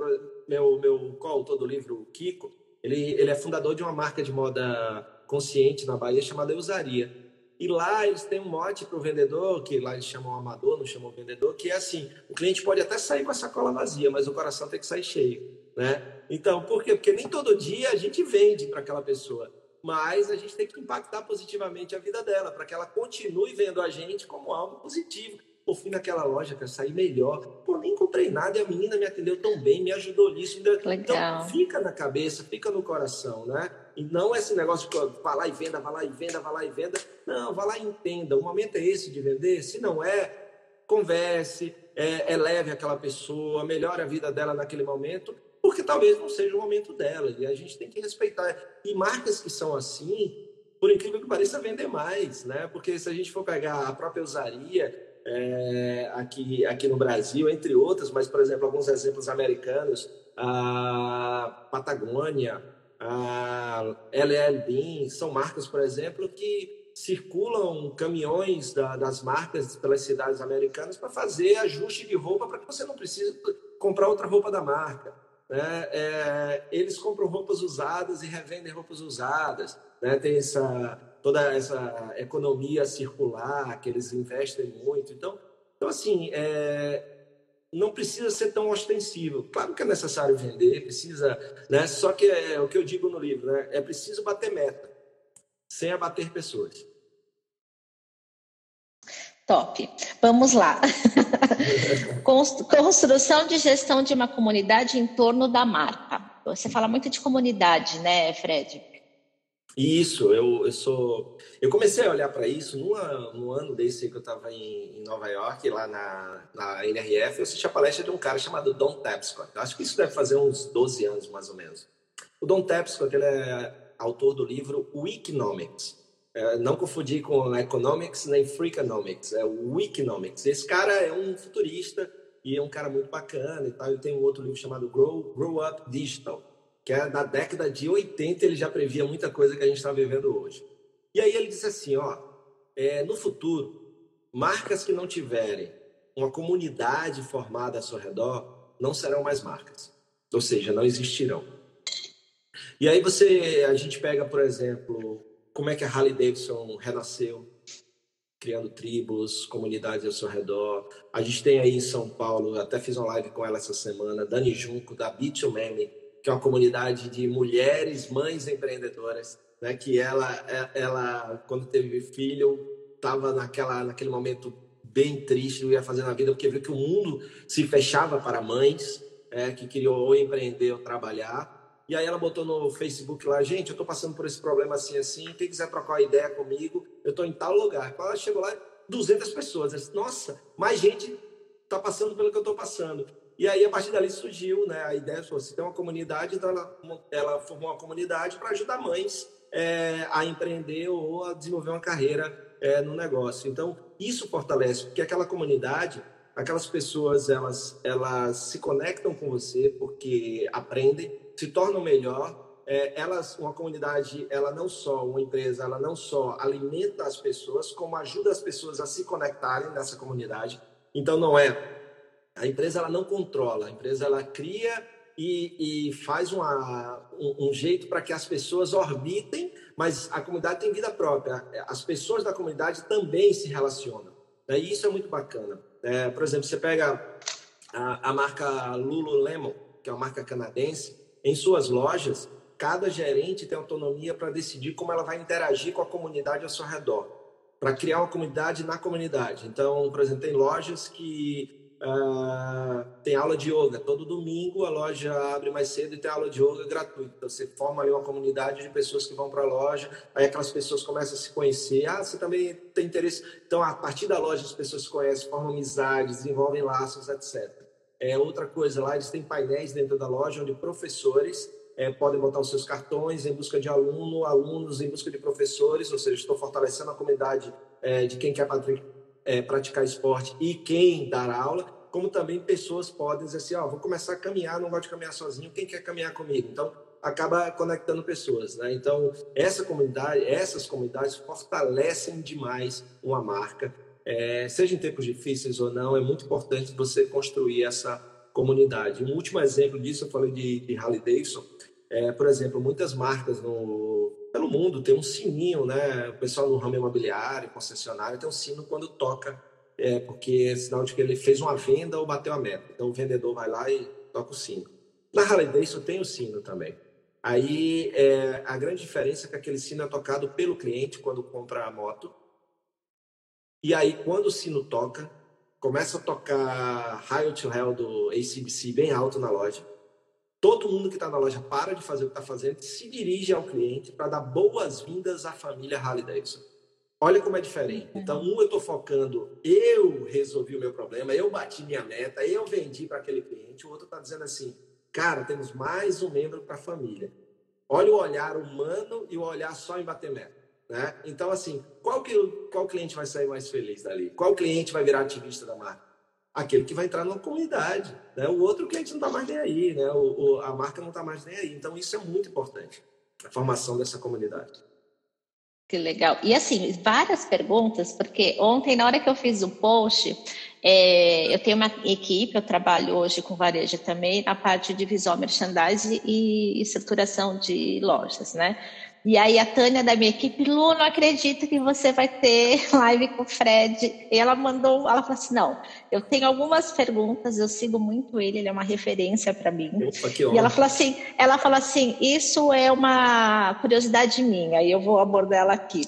meu, meu coautor do livro, Kiko, ele, ele é fundador de uma marca de moda consciente na Bahia chamada Eusaria. E lá eles têm um mote para o vendedor, que lá eles chamam amador, não chamam vendedor, que é assim: o cliente pode até sair com a sacola vazia, mas o coração tem que sair cheio. Né? Então, por quê? Porque nem todo dia a gente vende para aquela pessoa, mas a gente tem que impactar positivamente a vida dela, para que ela continue vendo a gente como algo positivo. Pô, fui naquela loja, quero sair melhor. Pô, nem comprei nada e a menina me atendeu tão bem, me ajudou nisso. Legal. Então, fica na cabeça, fica no coração, né? E não esse negócio de vá lá e venda, vá lá e venda, vá lá e venda. Não, vá lá e entenda. O momento é esse de vender. Se não é, converse, é, eleve aquela pessoa, melhore a vida dela naquele momento, porque talvez não seja o momento dela. E a gente tem que respeitar. E marcas que são assim, por incrível que pareça, vendem mais, né? Porque se a gente for pegar a própria usaria, é, aqui, aqui no Brasil, entre outras, mas, por exemplo, alguns exemplos americanos, a Patagônia, a LL Bean, são marcas, por exemplo, que circulam caminhões da, das marcas pelas cidades americanas para fazer ajuste de roupa para que você não precise comprar outra roupa da marca. Né? É, eles compram roupas usadas e revendem roupas usadas. Né? Tem essa toda essa economia circular que eles investem muito. Então, então assim, é, não precisa ser tão ostensivo. Claro que é necessário vender, precisa, né? Só que é o que eu digo no livro, né? É preciso bater meta, sem abater pessoas. Top. Vamos lá. [LAUGHS] Construção de gestão de uma comunidade em torno da marca. Você fala muito de comunidade, né, Fred? Isso, eu, eu sou. Eu comecei a olhar para isso numa, no ano desse que eu estava em, em, Nova York, lá na, na NRF, eu assisti a palestra de um cara chamado Don Tapscott. Acho que isso deve fazer uns 12 anos, mais ou menos. O Don Tapscott ele é autor do livro Wikinomics. É, não confundir com Economics nem Freakonomics, é o Wikinomics. Esse cara é um futurista e é um cara muito bacana e tal. Ele tem um outro livro chamado Grow, Grow Up Digital que é da década de 80, ele já previa muita coisa que a gente está vivendo hoje. E aí ele disse assim, ó, é, no futuro, marcas que não tiverem uma comunidade formada ao seu redor não serão mais marcas, ou seja, não existirão. E aí você, a gente pega, por exemplo, como é que a Harley Davidson renasceu, criando tribos, comunidades ao seu redor. A gente tem aí em São Paulo, até fiz uma live com ela essa semana, Dani Junco, da Bitumen, que é uma comunidade de mulheres, mães empreendedoras, né? Que ela, é, ela quando teve filho, estava naquela, naquele momento bem triste, não ia fazer na vida, porque viu que o mundo se fechava para mães é, que queriam ou empreender ou trabalhar. E aí ela botou no Facebook lá, gente, eu estou passando por esse problema assim, assim, quem quiser trocar ideia comigo, eu estou em tal lugar. Quando ela chegou lá, 200 pessoas. Disse, Nossa, mais gente está passando pelo que eu estou passando. E aí, a partir dali, surgiu né, a ideia, se tem uma comunidade, então ela, ela formou uma comunidade para ajudar mães é, a empreender ou a desenvolver uma carreira é, no negócio. Então, isso fortalece, porque aquela comunidade, aquelas pessoas, elas, elas se conectam com você porque aprendem, se tornam melhor, é, elas, uma comunidade, ela não só, uma empresa, ela não só alimenta as pessoas, como ajuda as pessoas a se conectarem nessa comunidade. Então, não é a empresa ela não controla, a empresa ela cria e, e faz uma, um, um jeito para que as pessoas orbitem mas a comunidade tem vida própria. As pessoas da comunidade também se relacionam. Né? E isso é muito bacana. É, por exemplo, você pega a, a marca Lululemon, que é uma marca canadense, em suas lojas, cada gerente tem autonomia para decidir como ela vai interagir com a comunidade ao seu redor, para criar uma comunidade na comunidade. Então, por exemplo, tem lojas que Uh, tem aula de yoga. Todo domingo a loja abre mais cedo e tem aula de yoga gratuita. Então, você forma ali uma comunidade de pessoas que vão para a loja, aí aquelas pessoas começam a se conhecer. Ah, você também tem interesse. Então, a partir da loja, as pessoas se conhecem, formam amizades, desenvolvem laços, etc. É outra coisa lá, eles têm painéis dentro da loja onde professores é, podem botar os seus cartões em busca de aluno, alunos em busca de professores, ou seja, estou fortalecendo a comunidade é, de quem quer é, praticar esporte e quem dar aula, como também pessoas podem dizer assim, ó, vou começar a caminhar, não gosto de caminhar sozinho, quem quer caminhar comigo? Então, acaba conectando pessoas, né? Então, essa comunidade, essas comunidades fortalecem demais uma marca, é, seja em tempos difíceis ou não, é muito importante você construir essa comunidade. Um último exemplo disso, eu falei de, de Harley Davidson, é, por exemplo, muitas marcas no, pelo mundo tem um sininho, né? O pessoal no ramo imobiliário, concessionário, tem um sino quando toca, é, porque é sinal de que ele fez uma venda ou bateu a meta. Então o vendedor vai lá e toca o sino. Na Harley Davidson tem o sino também. Aí é, a grande diferença é que aquele sino é tocado pelo cliente quando compra a moto. E aí quando o sino toca, começa a tocar High to Hell do ACDC bem alto na loja Todo mundo que está na loja para de fazer o que está fazendo, se dirige ao cliente para dar boas-vindas à família Harley Davidson. Olha como é diferente. Uhum. Então, um eu estou focando, eu resolvi o meu problema, eu bati minha meta, eu vendi para aquele cliente. O outro está dizendo assim, cara, temos mais um membro para a família. Olha o olhar humano e o olhar só em bater meta. Né? Então, assim, qual, que, qual cliente vai sair mais feliz dali? Qual cliente vai virar ativista da marca? aquele que vai entrar numa comunidade. Né? O outro cliente não está mais nem aí, né? O, o, a marca não está mais nem aí. Então, isso é muito importante, a formação dessa comunidade. Que legal. E assim, várias perguntas, porque ontem, na hora que eu fiz o post, é, eu tenho uma equipe, eu trabalho hoje com varejo também, na parte de visual merchandising e estruturação de lojas, né? E aí a Tânia da minha equipe, Lu, não acredito que você vai ter [LAUGHS] live com o Fred. E ela mandou, ela falou assim, não, eu tenho algumas perguntas, eu sigo muito ele, ele é uma referência para mim. Opa, e ela falou assim, ela falou assim, isso é uma curiosidade minha, e eu vou abordar ela aqui.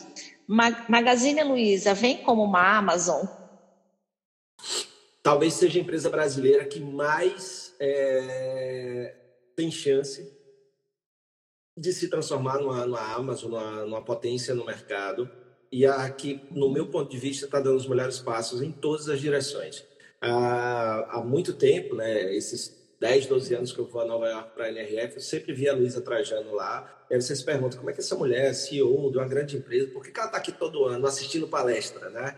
Magazine Luiza vem como uma Amazon? Talvez seja a empresa brasileira que mais é, tem chance de se transformar numa, numa Amazon, numa, numa, potência no mercado. E aqui, no meu ponto de vista, está dando os melhores passos em todas as direções. Há, há muito tempo, né, esses 10, 12 anos que eu vou a Nova York para a NRF, eu sempre vi a Luísa Trajano lá. E aí você se pergunta como é que essa mulher, CEO de uma grande empresa, por que, que ela está aqui todo ano assistindo palestra, né?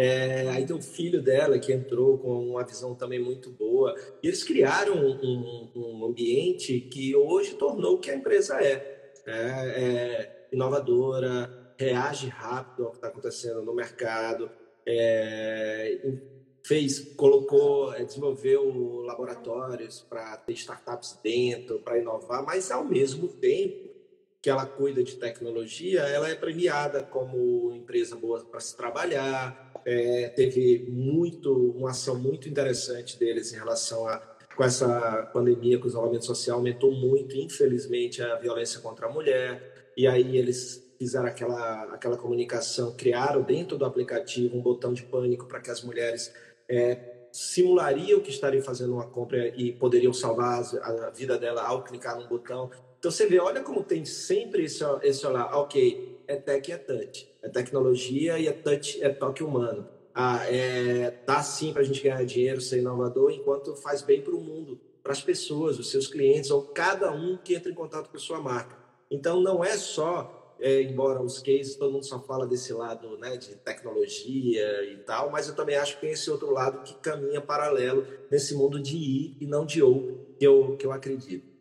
É, aí tem o filho dela que entrou com uma visão também muito boa. E eles criaram um, um ambiente que hoje tornou o que a empresa é. é, é inovadora, reage rápido ao que está acontecendo no mercado, é, fez, colocou, é, desenvolveu laboratórios para ter startups dentro, para inovar, mas ao mesmo tempo que ela cuida de tecnologia, ela é premiada como empresa boa para se trabalhar, é, teve muito uma ação muito interessante deles em relação a com essa pandemia, com o isolamento social, aumentou muito, infelizmente, a violência contra a mulher. E aí eles fizeram aquela, aquela comunicação, criaram dentro do aplicativo um botão de pânico para que as mulheres é, simulariam que estariam fazendo uma compra e poderiam salvar a vida dela ao clicar no botão. Então você vê, olha como tem sempre esse, esse olhar, ok, é tech e é touch, é tecnologia e é touch, é toque humano. Ah, é, dá sim para a gente ganhar dinheiro, ser inovador, enquanto faz bem para o mundo, para as pessoas, os seus clientes, ou cada um que entra em contato com a sua marca. Então não é só, é, embora os cases, todo mundo só fala desse lado né, de tecnologia e tal, mas eu também acho que tem esse outro lado que caminha paralelo nesse mundo de I e não de OU, que eu, que eu acredito.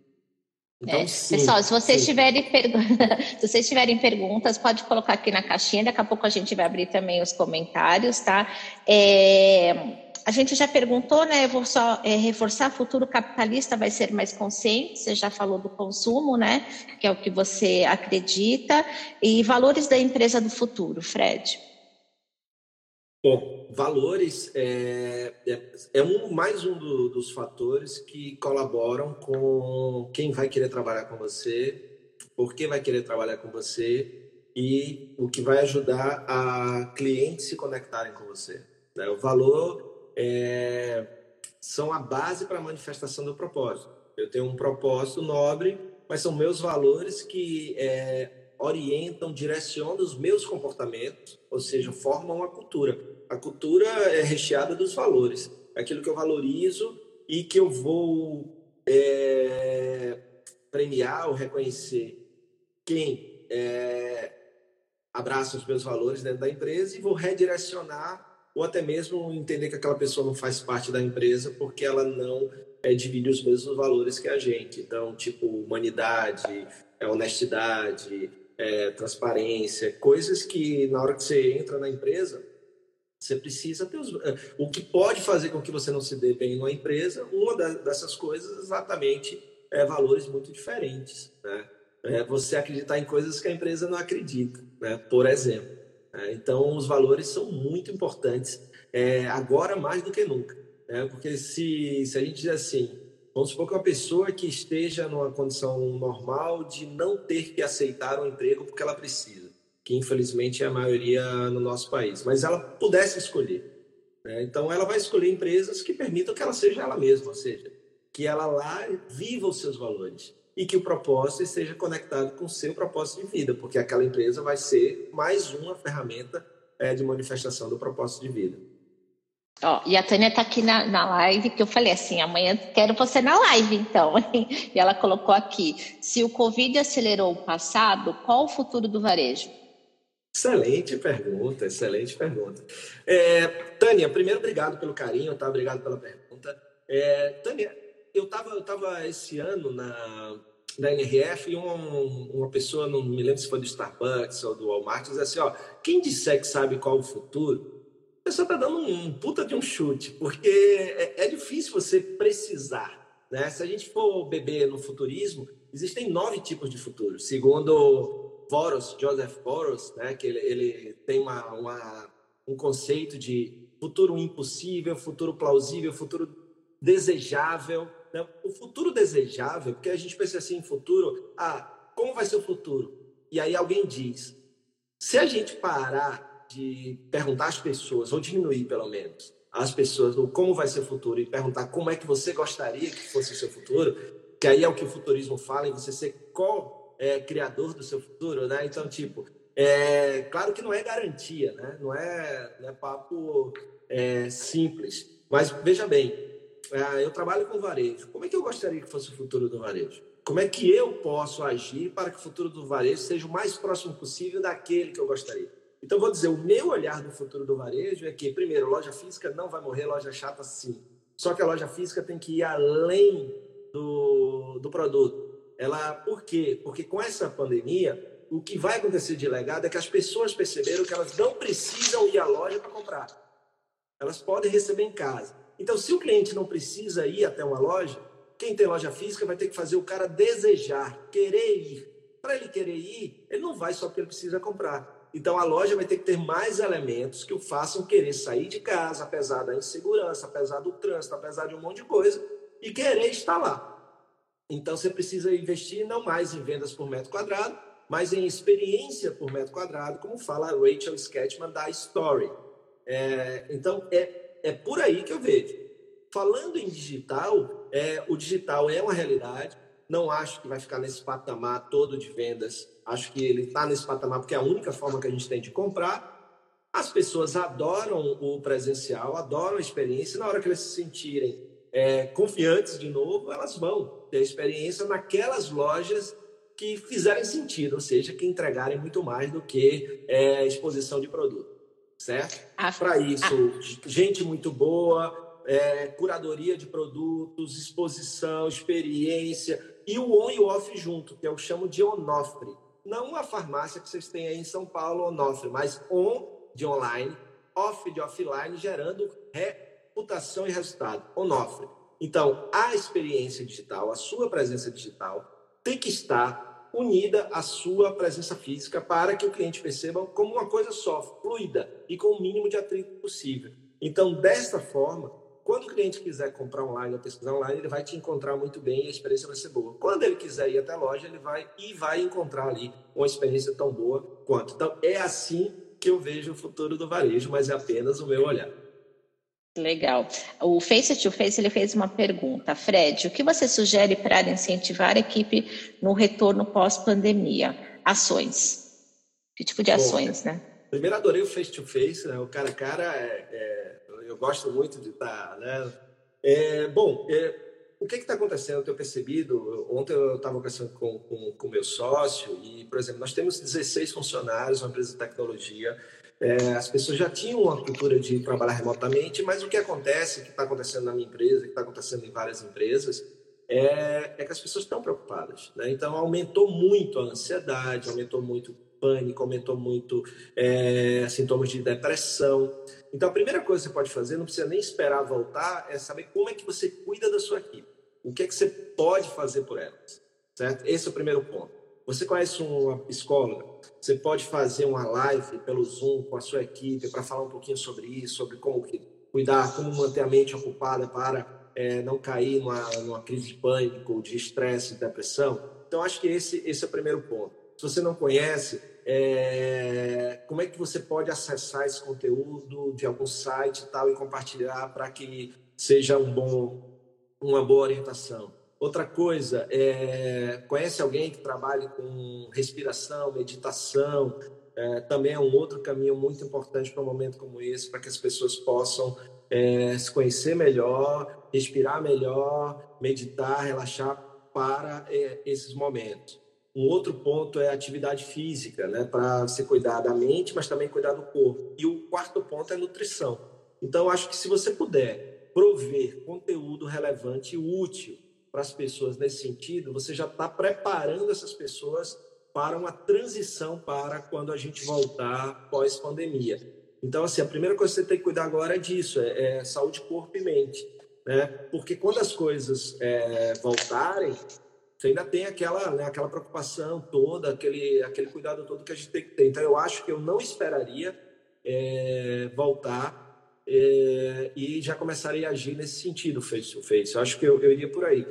Então, é. sim, Pessoal, se vocês, tiverem [LAUGHS] se vocês tiverem perguntas, pode colocar aqui na caixinha. Daqui a pouco a gente vai abrir também os comentários, tá? É... a gente já perguntou, né? Eu vou só é, reforçar: futuro capitalista vai ser mais consciente. Você já falou do consumo, né? Que é o que você acredita. E valores da empresa do futuro, Fred. Bom, valores é, é, é um, mais um do, dos fatores que colaboram com quem vai querer trabalhar com você, por que vai querer trabalhar com você e o que vai ajudar a clientes se conectarem com você. Né? O valor é, são a base para a manifestação do propósito. Eu tenho um propósito nobre, mas são meus valores que é, orientam, direcionam os meus comportamentos, ou seja, formam a cultura. A cultura é recheada dos valores, é aquilo que eu valorizo e que eu vou é, premiar ou reconhecer quem é, abraça os meus valores dentro da empresa e vou redirecionar ou até mesmo entender que aquela pessoa não faz parte da empresa porque ela não é, divide os mesmos valores que a gente. Então, tipo, humanidade, é, honestidade, é, transparência, coisas que na hora que você entra na empresa, você precisa ter os, é, o que pode fazer com que você não se dê bem numa empresa. Uma dessas coisas exatamente é valores muito diferentes, né? É você acreditar em coisas que a empresa não acredita, né? Por exemplo. É, então, os valores são muito importantes, é, agora mais do que nunca. Né? Porque se, se a gente diz assim, vamos supor que uma pessoa que esteja numa condição normal de não ter que aceitar um emprego porque ela precisa, que infelizmente é a maioria no nosso país, mas ela pudesse escolher. Né? Então, ela vai escolher empresas que permitam que ela seja ela mesma, ou seja, que ela lá viva os seus valores e que o propósito esteja conectado com o seu propósito de vida, porque aquela empresa vai ser mais uma ferramenta é, de manifestação do propósito de vida. Ó, e a Tânia está aqui na, na live, que eu falei assim, amanhã quero você na live, então. [LAUGHS] e ela colocou aqui, se o Covid acelerou o passado, qual o futuro do varejo? Excelente pergunta, excelente pergunta. É, Tânia, primeiro, obrigado pelo carinho, tá? Obrigado pela pergunta. É, Tânia, eu estava eu tava esse ano na, na NRF e uma, uma pessoa, não me lembro se foi do Starbucks ou do Walmart, dizia assim, ó, quem disser que sabe qual o futuro, pessoa está dando um puta de um chute, porque é, é, difícil você precisar, né? Se a gente for beber no futurismo, existem nove tipos de futuro, segundo Boros, Joseph Boros, né? Que ele, ele tem uma, uma, um conceito de futuro impossível, futuro plausível, futuro desejável, né? O futuro desejável, porque a gente pensa assim em futuro, ah, como vai ser o futuro? E aí alguém diz, se a gente parar de perguntar às pessoas, ou diminuir pelo menos, às pessoas como vai ser o futuro e perguntar como é que você gostaria que fosse o seu futuro, que aí é o que o futurismo fala, em você ser co-criador do seu futuro, né? Então, tipo, é, claro que não é garantia, né? Não é, não é papo é, simples. Mas veja bem, é, eu trabalho com varejo. Como é que eu gostaria que fosse o futuro do varejo? Como é que eu posso agir para que o futuro do varejo seja o mais próximo possível daquele que eu gostaria? Então, vou dizer, o meu olhar do futuro do varejo é que, primeiro, loja física não vai morrer, loja chata sim. Só que a loja física tem que ir além do, do produto. Ela, por quê? Porque com essa pandemia, o que vai acontecer de legado é que as pessoas perceberam que elas não precisam ir à loja para comprar. Elas podem receber em casa. Então, se o cliente não precisa ir até uma loja, quem tem loja física vai ter que fazer o cara desejar, querer ir. Para ele querer ir, ele não vai só porque ele precisa comprar. Então, a loja vai ter que ter mais elementos que o façam querer sair de casa, apesar da insegurança, apesar do trânsito, apesar de um monte de coisa, e querer estar lá. Então, você precisa investir não mais em vendas por metro quadrado, mas em experiência por metro quadrado, como fala Rachel Sketchman da Story. É, então, é é por aí que eu vejo. Falando em digital, é, o digital é uma realidade. Não acho que vai ficar nesse patamar todo de vendas. Acho que ele está nesse patamar porque é a única forma que a gente tem de comprar. As pessoas adoram o presencial, adoram a experiência. Na hora que elas se sentirem é, confiantes de novo, elas vão ter experiência naquelas lojas que fizerem sentido, ou seja, que entregarem muito mais do que é, exposição de produto certo? Ah, Para isso, ah. gente muito boa, é, curadoria de produtos, exposição, experiência e o on e o off junto, que eu chamo de onofre. Não a farmácia que vocês têm aí em São Paulo, onofre, mas on de online, off de offline, gerando re, reputação e resultado, Onofre. Então, a experiência digital, a sua presença digital, tem que estar unida à sua presença física para que o cliente perceba como uma coisa só, fluida e com o mínimo de atrito possível. Então, desta forma, quando o cliente quiser comprar online ou pesquisar online, ele vai te encontrar muito bem e a experiência vai ser boa. Quando ele quiser ir até a loja, ele vai e vai encontrar ali uma experiência tão boa quanto. Então, é assim que eu vejo o futuro do varejo, mas é apenas o meu olhar. Legal. O Face to Face ele fez uma pergunta. Fred, o que você sugere para incentivar a equipe no retorno pós-pandemia? Ações. Que tipo de ações, Bom, né? Primeiro adorei o Face to Face, né? O cara a cara é, é, eu gosto muito de estar, né? É, bom, é, o que está acontecendo? Eu tenho percebido. Ontem eu estava conversando com com, com meu sócio e, por exemplo, nós temos 16 funcionários, uma empresa de tecnologia. É, as pessoas já tinham uma cultura de trabalhar remotamente, mas o que acontece, que está acontecendo na minha empresa, que está acontecendo em várias empresas, é, é, que as pessoas estão preocupadas. Né? Então, aumentou muito a ansiedade, aumentou muito pânico, aumentou muito é, sintomas de depressão. Então, a primeira coisa que você pode fazer, não precisa nem esperar voltar, é saber como é que você cuida da sua equipe. O que é que você pode fazer por elas, certo? Esse é o primeiro ponto. Você conhece uma psicóloga? Você pode fazer uma live pelo Zoom com a sua equipe para falar um pouquinho sobre isso, sobre como cuidar, como manter a mente ocupada para é, não cair numa, numa crise de pânico, de estresse, de depressão. Então, acho que esse, esse é o primeiro ponto. Se você não conhece, é, como é que você pode acessar esse conteúdo de algum site e tal e compartilhar para que seja um bom, uma boa orientação? Outra coisa, é, conhece alguém que trabalhe com respiração, meditação? É, também é um outro caminho muito importante para um momento como esse, para que as pessoas possam é, se conhecer melhor, respirar melhor, meditar, relaxar para é, esses momentos. Um outro ponto é a atividade física, né, para você cuidar da mente, mas também cuidar do corpo. E o quarto ponto é nutrição. Então, acho que se você puder prover conteúdo relevante e útil para as pessoas nesse sentido, você já está preparando essas pessoas para uma transição para quando a gente voltar pós-pandemia. Então, assim, a primeira coisa que você tem que cuidar agora é disso, é, é saúde, corpo e mente. Né? Porque quando as coisas é, voltarem, você ainda tem aquela, né, aquela preocupação toda, aquele, aquele cuidado todo que a gente tem que ter. Então, eu acho que eu não esperaria é, voltar é, e já começaria a agir nesse sentido, face to face. Eu acho que eu, eu iria por aí.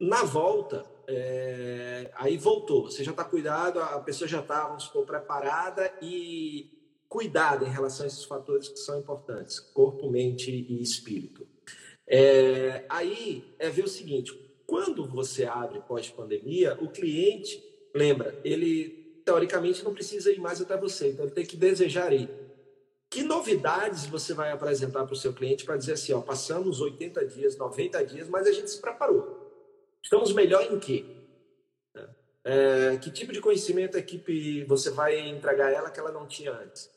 Na volta, é, aí voltou. Você já está cuidado, a pessoa já está, vamos supor, preparada e cuidada em relação a esses fatores que são importantes: corpo, mente e espírito. É, aí é ver o seguinte: quando você abre pós-pandemia, o cliente, lembra, ele teoricamente não precisa ir mais até você, então ele tem que desejar ir. Que novidades você vai apresentar para o seu cliente para dizer assim, ó, passamos 80 dias, 90 dias, mas a gente se preparou. Estamos melhor em quê? É, que tipo de conhecimento a equipe você vai entregar a ela que ela não tinha antes?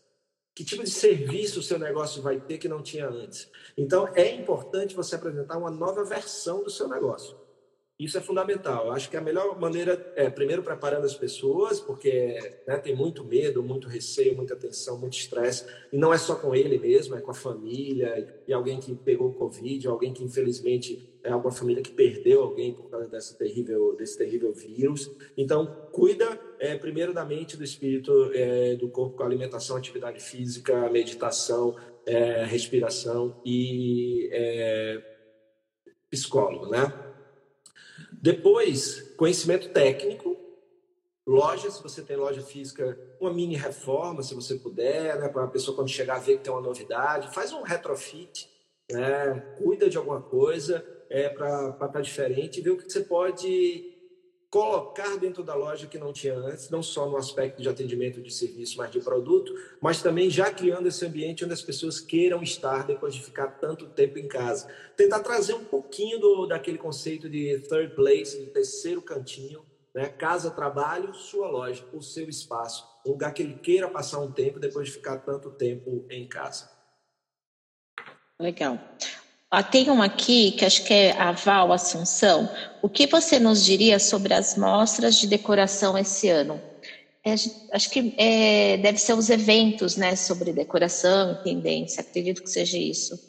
Que tipo de serviço o seu negócio vai ter que não tinha antes? Então, é importante você apresentar uma nova versão do seu negócio. Isso é fundamental. Acho que a melhor maneira é, primeiro, preparando as pessoas, porque né, tem muito medo, muito receio, muita tensão, muito estresse. E não é só com ele mesmo, é com a família, e alguém que pegou Covid, alguém que infelizmente é alguma família que perdeu alguém por causa dessa terrível, desse terrível vírus. Então, cuida é, primeiro da mente, do espírito, é, do corpo com alimentação, atividade física, meditação, é, respiração e é, psicólogo, né? Depois, conhecimento técnico, loja, se você tem loja física, uma mini reforma, se você puder, né, para a pessoa quando chegar ver que tem uma novidade, faz um retrofit, né, cuida de alguma coisa é, para estar diferente, ver o que você pode colocar dentro da loja que não tinha antes, não só no aspecto de atendimento de serviço, mas de produto, mas também já criando esse ambiente onde as pessoas queiram estar depois de ficar tanto tempo em casa. Tentar trazer um pouquinho do, daquele conceito de third place, de terceiro cantinho, né? casa, trabalho, sua loja, o seu espaço, um lugar que ele queira passar um tempo depois de ficar tanto tempo em casa. Legal. Tem um aqui que acho que é a Val Assunção. O que você nos diria sobre as mostras de decoração esse ano? É, acho que é, deve ser os eventos né, sobre decoração e tendência. Acredito que seja isso.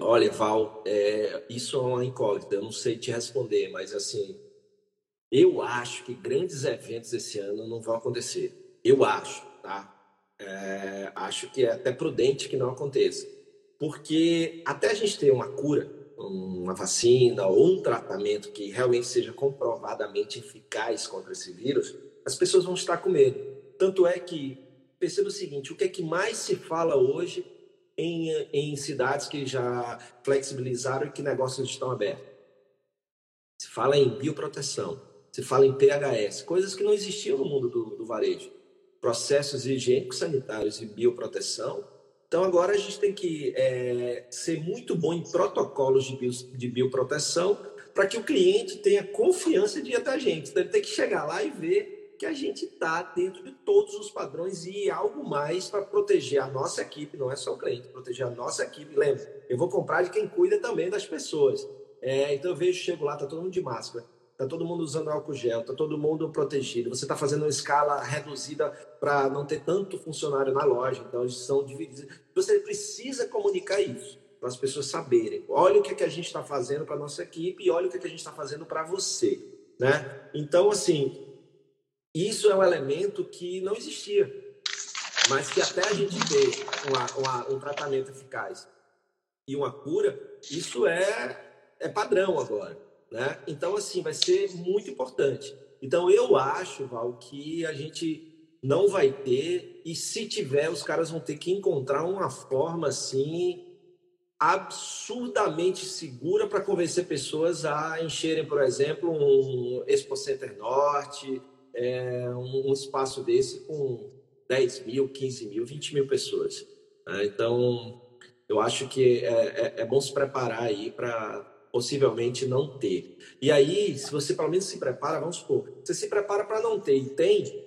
Olha, Val, é, isso é uma incógnita, eu não sei te responder, mas assim, eu acho que grandes eventos esse ano não vão acontecer. Eu acho, tá? É, acho que é até prudente que não aconteça. Porque até a gente ter uma cura, uma vacina ou um tratamento que realmente seja comprovadamente eficaz contra esse vírus, as pessoas vão estar com medo. Tanto é que, perceba o seguinte, o que é que mais se fala hoje em, em cidades que já flexibilizaram e que negócios estão abertos? Se fala em bioproteção, se fala em PHS, coisas que não existiam no mundo do, do varejo. Processos higiênicos sanitários e bioproteção então, agora a gente tem que é, ser muito bom em protocolos de, bio, de bioproteção para que o cliente tenha confiança de ir até a gente. Então, ele tem que chegar lá e ver que a gente está dentro de todos os padrões e algo mais para proteger a nossa equipe, não é só o cliente, proteger a nossa equipe. Lembra, eu vou comprar de quem cuida também das pessoas. É, então, eu vejo, chego lá, está todo mundo de máscara Está todo mundo usando álcool gel, está todo mundo protegido. Você está fazendo uma escala reduzida para não ter tanto funcionário na loja. Então, eles são divididos. Você precisa comunicar isso para as pessoas saberem. Olha o que, é que a gente está fazendo para a nossa equipe e olha o que, é que a gente está fazendo para você. Né? Então, assim, isso é um elemento que não existia. Mas que até a gente ter uma, um tratamento eficaz e uma cura, isso é, é padrão agora. Né? Então, assim, vai ser muito importante. Então, eu acho, Val, que a gente não vai ter, e se tiver, os caras vão ter que encontrar uma forma, assim, absurdamente segura para convencer pessoas a encherem, por exemplo, um Expo Center Norte, é, um, espaço desse com 10 mil, 15 mil, 20 mil pessoas. Né? Então, eu acho que é, é, é bom se preparar aí para possivelmente não ter. E aí, se você pelo menos se prepara, vamos supor, você se prepara para não ter e tem,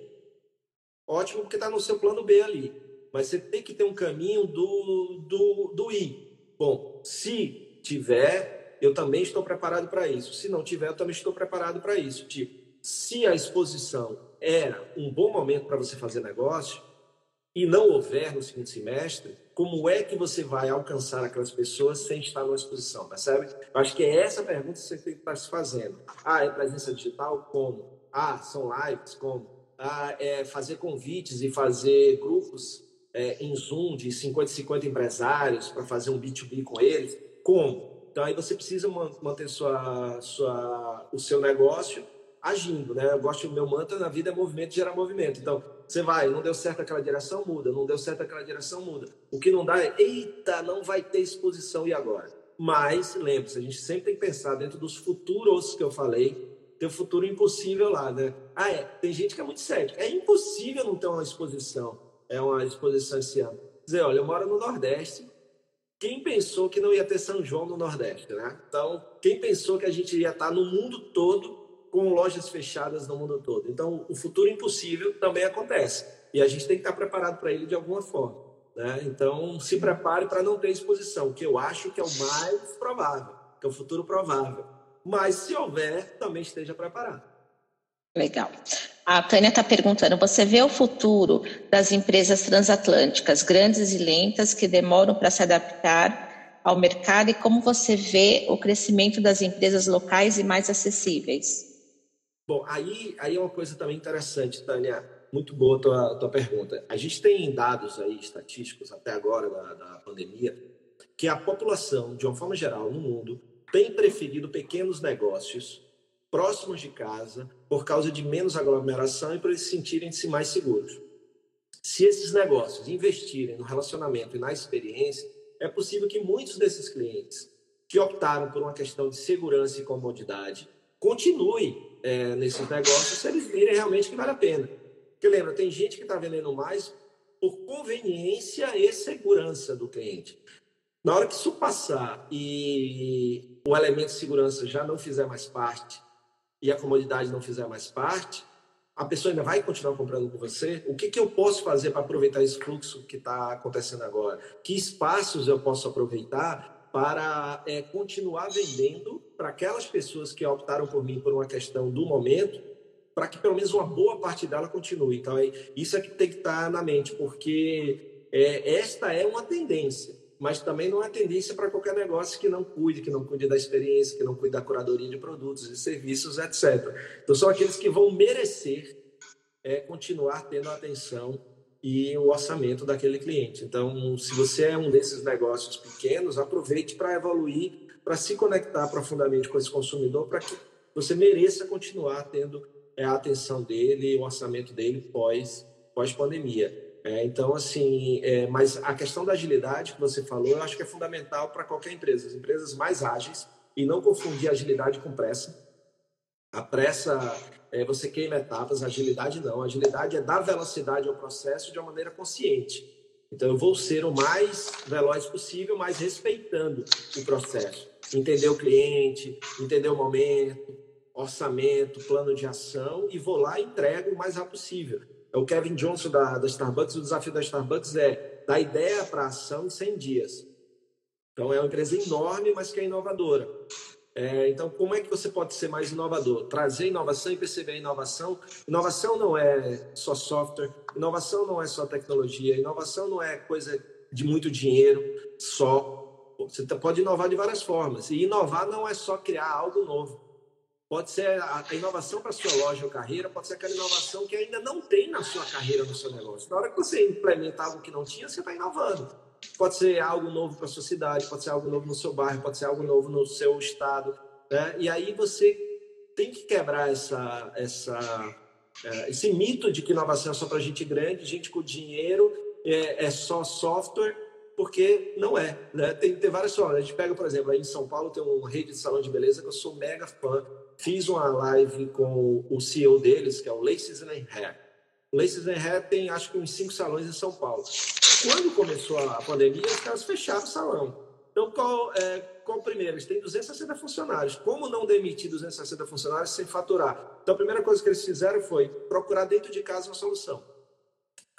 ótimo, porque está no seu plano B ali. Mas você tem que ter um caminho do, do, do I. Bom, se tiver, eu também estou preparado para isso. Se não tiver, eu também estou preparado para isso. Tipo, se a exposição era um bom momento para você fazer negócio e não houver no seguinte semestre, como é que você vai alcançar aquelas pessoas sem estar numa exposição, percebe? Eu acho que é essa pergunta que você tem que estar se fazendo. Ah, é presença digital? Como? Ah, são lives? Como? Ah, é fazer convites e fazer grupos é, em Zoom de 50 50 empresários para fazer um B2B com eles? Como? Então aí você precisa manter sua, sua, o seu negócio agindo, né? Eu gosto do meu mantra na vida é movimento gera movimento. Então, você vai, não deu certo aquela direção, muda, não deu certo aquela direção, muda. O que não dá é, eita, não vai ter exposição e agora? Mas, lembre-se, a gente sempre tem que pensar dentro dos futuros que eu falei, tem o futuro impossível lá, né? Ah, é, tem gente que é muito cética. É impossível não ter uma exposição, é uma exposição esse ano. Quer dizer, olha, eu moro no Nordeste, quem pensou que não ia ter São João no Nordeste, né? Então, quem pensou que a gente ia estar no mundo todo com lojas fechadas no mundo todo. Então, o futuro impossível também acontece e a gente tem que estar preparado para ele de alguma forma. Né? Então, se prepare para não ter exposição, que eu acho que é o mais provável, que é o futuro provável. Mas, se houver, também esteja preparado. Legal. A Tânia está perguntando: você vê o futuro das empresas transatlânticas, grandes e lentas, que demoram para se adaptar ao mercado, e como você vê o crescimento das empresas locais e mais acessíveis? Bom, aí, aí é uma coisa também interessante, Tânia. Muito boa a tua, tua pergunta. A gente tem dados aí estatísticos até agora da, da pandemia que a população, de uma forma geral, no mundo, tem preferido pequenos negócios próximos de casa por causa de menos aglomeração e para eles sentirem-se mais seguros. Se esses negócios investirem no relacionamento e na experiência, é possível que muitos desses clientes que optaram por uma questão de segurança e comodidade continuem é, nesses negócios se eles virem realmente que vale a pena. Porque lembra, tem gente que está vendendo mais por conveniência e segurança do cliente. Na hora que isso passar e o elemento de segurança já não fizer mais parte e a comodidade não fizer mais parte, a pessoa ainda vai continuar comprando com você? O que, que eu posso fazer para aproveitar esse fluxo que está acontecendo agora? Que espaços eu posso aproveitar para é, continuar vendendo para aquelas pessoas que optaram por mim por uma questão do momento, para que pelo menos uma boa parte dela continue. Então, é, isso é que tem que estar na mente, porque é, esta é uma tendência. mas também não é tendência para qualquer negócio que não cuide, que não cuide da experiência, que não cuide da curadoria de produtos e serviços, etc. Então, são aqueles que vão merecer é, continuar tendo atenção e o orçamento daquele cliente. Então, se você é um desses negócios pequenos, aproveite para evoluir, para se conectar profundamente com esse consumidor, para que você mereça continuar tendo é, a atenção dele, o orçamento dele pós, pós pandemia. É, então, assim, é, mas a questão da agilidade que você falou, eu acho que é fundamental para qualquer empresa. As empresas mais ágeis, e não confundir agilidade com pressa. A pressa, você queima etapas, agilidade não. Agilidade é dar velocidade ao processo de uma maneira consciente. Então, eu vou ser o mais veloz possível, mas respeitando o processo. Entender o cliente, entender o momento, orçamento, plano de ação, e vou lá e entrego o mais rápido possível. É o Kevin Johnson da, da Starbucks. O desafio da Starbucks é da ideia para ação em 100 dias. Então, é uma empresa enorme, mas que é inovadora. É, então, como é que você pode ser mais inovador? Trazer inovação e perceber a inovação. Inovação não é só software, inovação não é só tecnologia, inovação não é coisa de muito dinheiro só. Você pode inovar de várias formas. E inovar não é só criar algo novo. Pode ser a, inovação para a sua loja ou carreira, pode ser aquela inovação que ainda não tem na sua carreira, no seu negócio. Na hora que você implementa algo que não tinha, você está inovando. Pode ser algo novo para a sua cidade, pode ser algo novo no seu bairro, pode ser algo novo no seu estado. Né? E aí você tem que quebrar essa, essa, é, esse mito de que inovação é só para gente grande, gente com dinheiro, é, é só software porque não é. Né? Tem, tem várias formas. A gente pega, por exemplo, aí em São Paulo tem uma rede de salão de beleza que eu sou mega fã. Fiz uma live com o CEO deles, que é o Laces and Hair. Laces and Hair tem, acho que, uns cinco salões em São Paulo. Quando começou a pandemia, os caras fecharam o salão. Então, qual, é, qual o primeiro? Eles têm 260 funcionários. Como não demitir 260 funcionários sem faturar? Então, a primeira coisa que eles fizeram foi procurar dentro de casa uma solução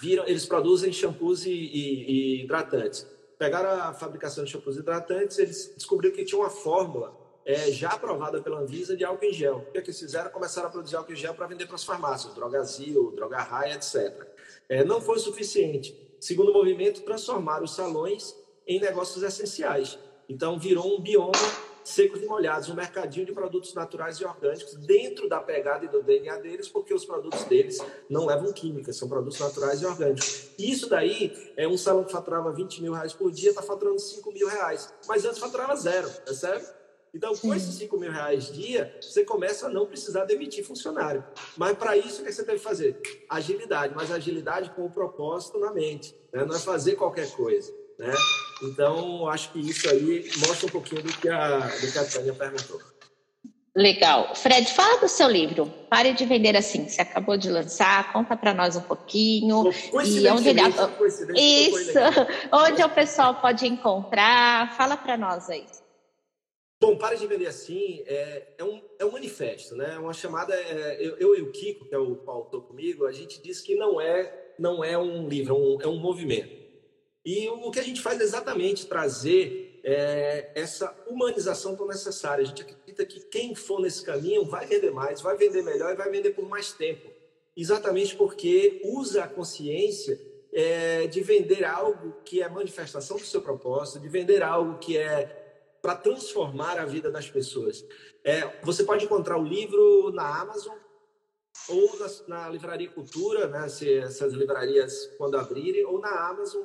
viram, eles produzem shampoos e, e, e, hidratantes. Pegaram a fabricação de shampoos e hidratantes, eles descobriram que tinha uma fórmula é, já aprovada pela Anvisa de álcool em gel. O que, é que eles fizeram? Começaram a produzir álcool em gel para vender para as farmácias, Drogazil, Droga Raia, etc. É, não foi o suficiente. Segundo movimento, transformaram os salões em negócios essenciais. Então, virou um bioma secos e molhados, um mercadinho de produtos naturais e orgânicos dentro da pegada e do DNA deles, porque os produtos deles não levam química, são produtos naturais e orgânicos. Isso daí é um salão que faturava 20 mil reais por dia, está faturando 5 mil reais. Mas antes faturava zero, é sério? Então, com esses 5 mil reais dia, você começa a não precisar demitir funcionário. Mas para isso, o que você deve fazer? Agilidade, mas agilidade com o propósito na mente. Né? Não é fazer qualquer coisa. Né? Então, acho que isso aí mostra um pouquinho do que a, do que a Tânia perguntou. Legal. Fred, fala do seu livro. Pare de vender assim. Você acabou de lançar, conta para nós um pouquinho. E onde ele... Isso. [LAUGHS] Onde o pessoal pode encontrar? Fala para nós aí. Bom, Pare de Vender Assim é, é, um, é um manifesto, né? É uma chamada. É, eu, eu, e o Kiko, que é o autor comigo, a gente diz que não é, não é um livro, é um, é um movimento. E o que a gente faz é exatamente trazer é, essa humanização tão necessária. A gente acredita que quem for nesse caminho vai vender mais, vai vender melhor e vai vender por mais tempo. Exatamente porque usa a consciência é, de vender algo que é manifestação do seu propósito, de vender algo que é para transformar a vida das pessoas. É, você pode encontrar o livro na Amazon ou na, na Livraria Cultura, né, se essas livrarias quando abrirem, ou na Amazon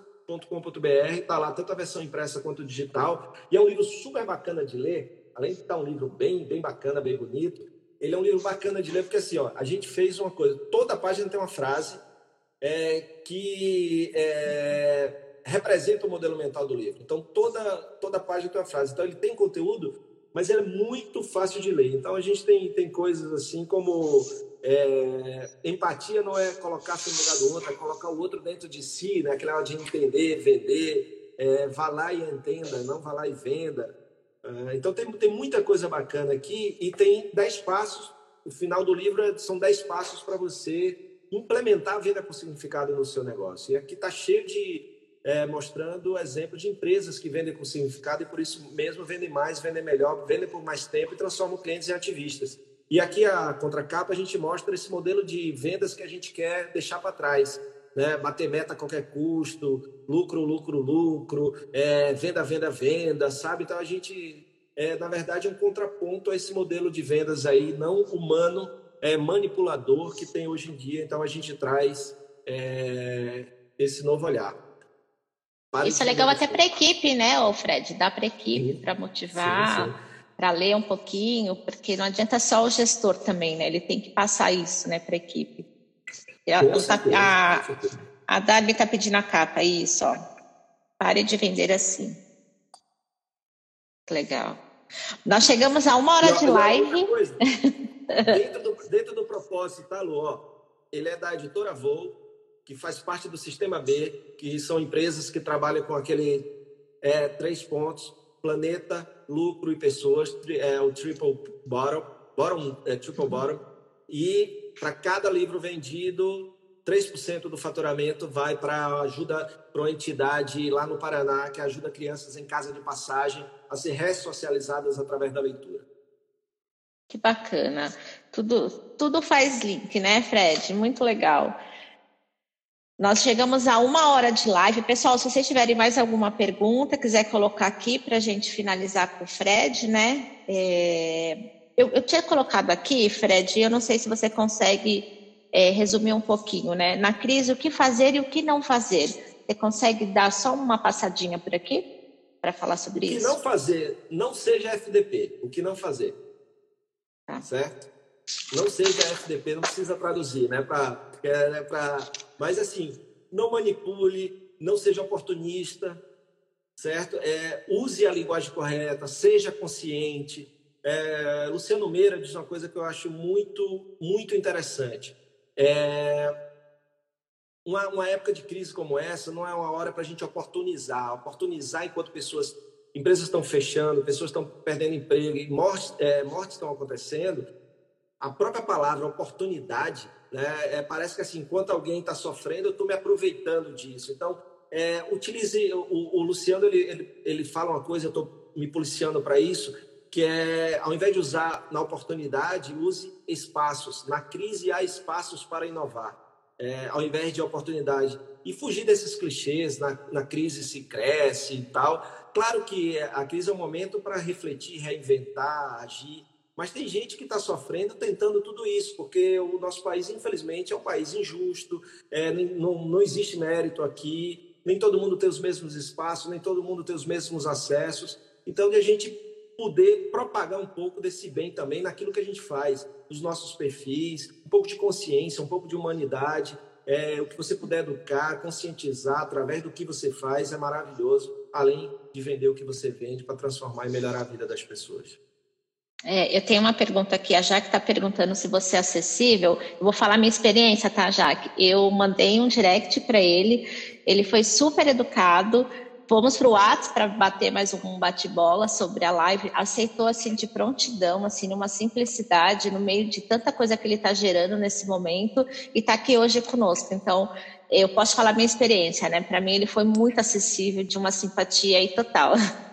com.br está lá tanto a versão impressa quanto digital, e é um livro super bacana de ler, além de estar um livro bem, bem bacana, bem bonito, ele é um livro bacana de ler, porque assim, ó, a gente fez uma coisa, toda página tem uma frase é, que é, representa o modelo mental do livro. Então, toda, toda página tem uma frase. Então, ele tem conteúdo, mas é muito fácil de ler. Então, a gente tem, tem coisas assim como é, empatia não é colocar-se no lugar do outro, é colocar o outro dentro de si, né? aquela de entender, vender, é, vá lá e entenda, não vá lá e venda. É, então tem, tem muita coisa bacana aqui e tem dez passos. O final do livro é, são dez passos para você implementar a venda com significado no seu negócio. E aqui está cheio de é, mostrando exemplos de empresas que vendem com significado e por isso mesmo vendem mais, vendem melhor, vendem por mais tempo e transformam clientes em ativistas. E aqui a contracapa a gente mostra esse modelo de vendas que a gente quer deixar para trás. né? bater meta a qualquer custo, lucro, lucro, lucro, é, venda, venda, venda, sabe? Então a gente, é, na verdade, um contraponto a esse modelo de vendas aí não humano, é, manipulador que tem hoje em dia. Então a gente traz é, esse novo olhar. Isso é legal até para a equipe, né, ô Fred? Dá para a equipe para motivar, para ler um pouquinho, porque não adianta só o gestor também, né? Ele tem que passar isso, né, para a equipe. A, Darby está pedindo a capa, isso, ó. Pare de vender assim. Legal. Nós chegamos a uma hora de live. [LAUGHS] dentro, do, dentro do propósito, tá, Lu? Ó, ele é da editora Voo, que faz parte do Sistema B, que são empresas que trabalham com aquele é, três pontos: planeta, lucro e pessoas, é o triple bottom, bottom é, triple bottom. E para cada livro vendido, 3% do faturamento vai para ajuda para uma entidade lá no Paraná que ajuda crianças em casa de passagem a ser ressocializadas através da leitura. Que bacana. Tudo, tudo faz link, né, Fred? Muito legal. Nós chegamos a uma hora de live. Pessoal, se vocês tiverem mais alguma pergunta, quiser colocar aqui para a gente finalizar com o Fred, né? É... Eu, eu, tinha colocado aqui, Fred, eu não sei se você consegue é, resumir um pouquinho, né? Na crise, o que fazer e o que não fazer. Você consegue dar só uma passadinha por aqui para falar sobre isso? O que não fazer, não seja FDP. O que não fazer. Tá. Certo? Não seja FDP, não precisa traduzir, né? Pra, é, pra... Mas assim, não manipule, não seja oportunista, certo? É, use a linguagem correta, seja consciente é, Luciano Meira diz uma coisa que eu acho muito, muito interessante. É, uma, uma, época de crise como essa não é uma hora para a gente oportunizar. Oportunizar enquanto pessoas, empresas estão fechando, pessoas estão perdendo emprego mortes, é, mortes estão acontecendo. A própria palavra oportunidade, né, é, parece que assim, enquanto alguém está sofrendo, eu estou me aproveitando disso. Então, é, utilize. O, o Luciano ele, ele, ele fala uma coisa, eu estou me policiando para isso que é, ao invés de usar na oportunidade, use espaços. Na crise há espaços para inovar, é, ao invés de oportunidade. E fugir desses clichês, na, na crise se cresce e tal. Claro que a crise é um momento para refletir, reinventar, agir, mas tem gente que está sofrendo tentando tudo isso, porque o nosso país, infelizmente, é um país injusto, é, não, não existe mérito aqui, nem todo mundo tem os mesmos espaços, nem todo mundo tem os mesmos acessos. Então, que a gente poder propagar um pouco desse bem também naquilo que a gente faz, nos nossos perfis, um pouco de consciência, um pouco de humanidade, é, o que você puder educar, conscientizar através do que você faz é maravilhoso, além de vender o que você vende para transformar e melhorar a vida das pessoas. É, eu tenho uma pergunta aqui, a Jaque está perguntando se você é acessível. Eu vou falar minha experiência, tá, Jaque? Eu mandei um direct para ele, ele foi super educado, Fomos para o WhatsApp para bater mais um bate-bola sobre a live. Aceitou assim de prontidão, assim, numa simplicidade, no meio de tanta coisa que ele está gerando nesse momento e está aqui hoje conosco. Então, eu posso falar minha experiência, né? Para mim, ele foi muito acessível, de uma simpatia aí total. [LAUGHS]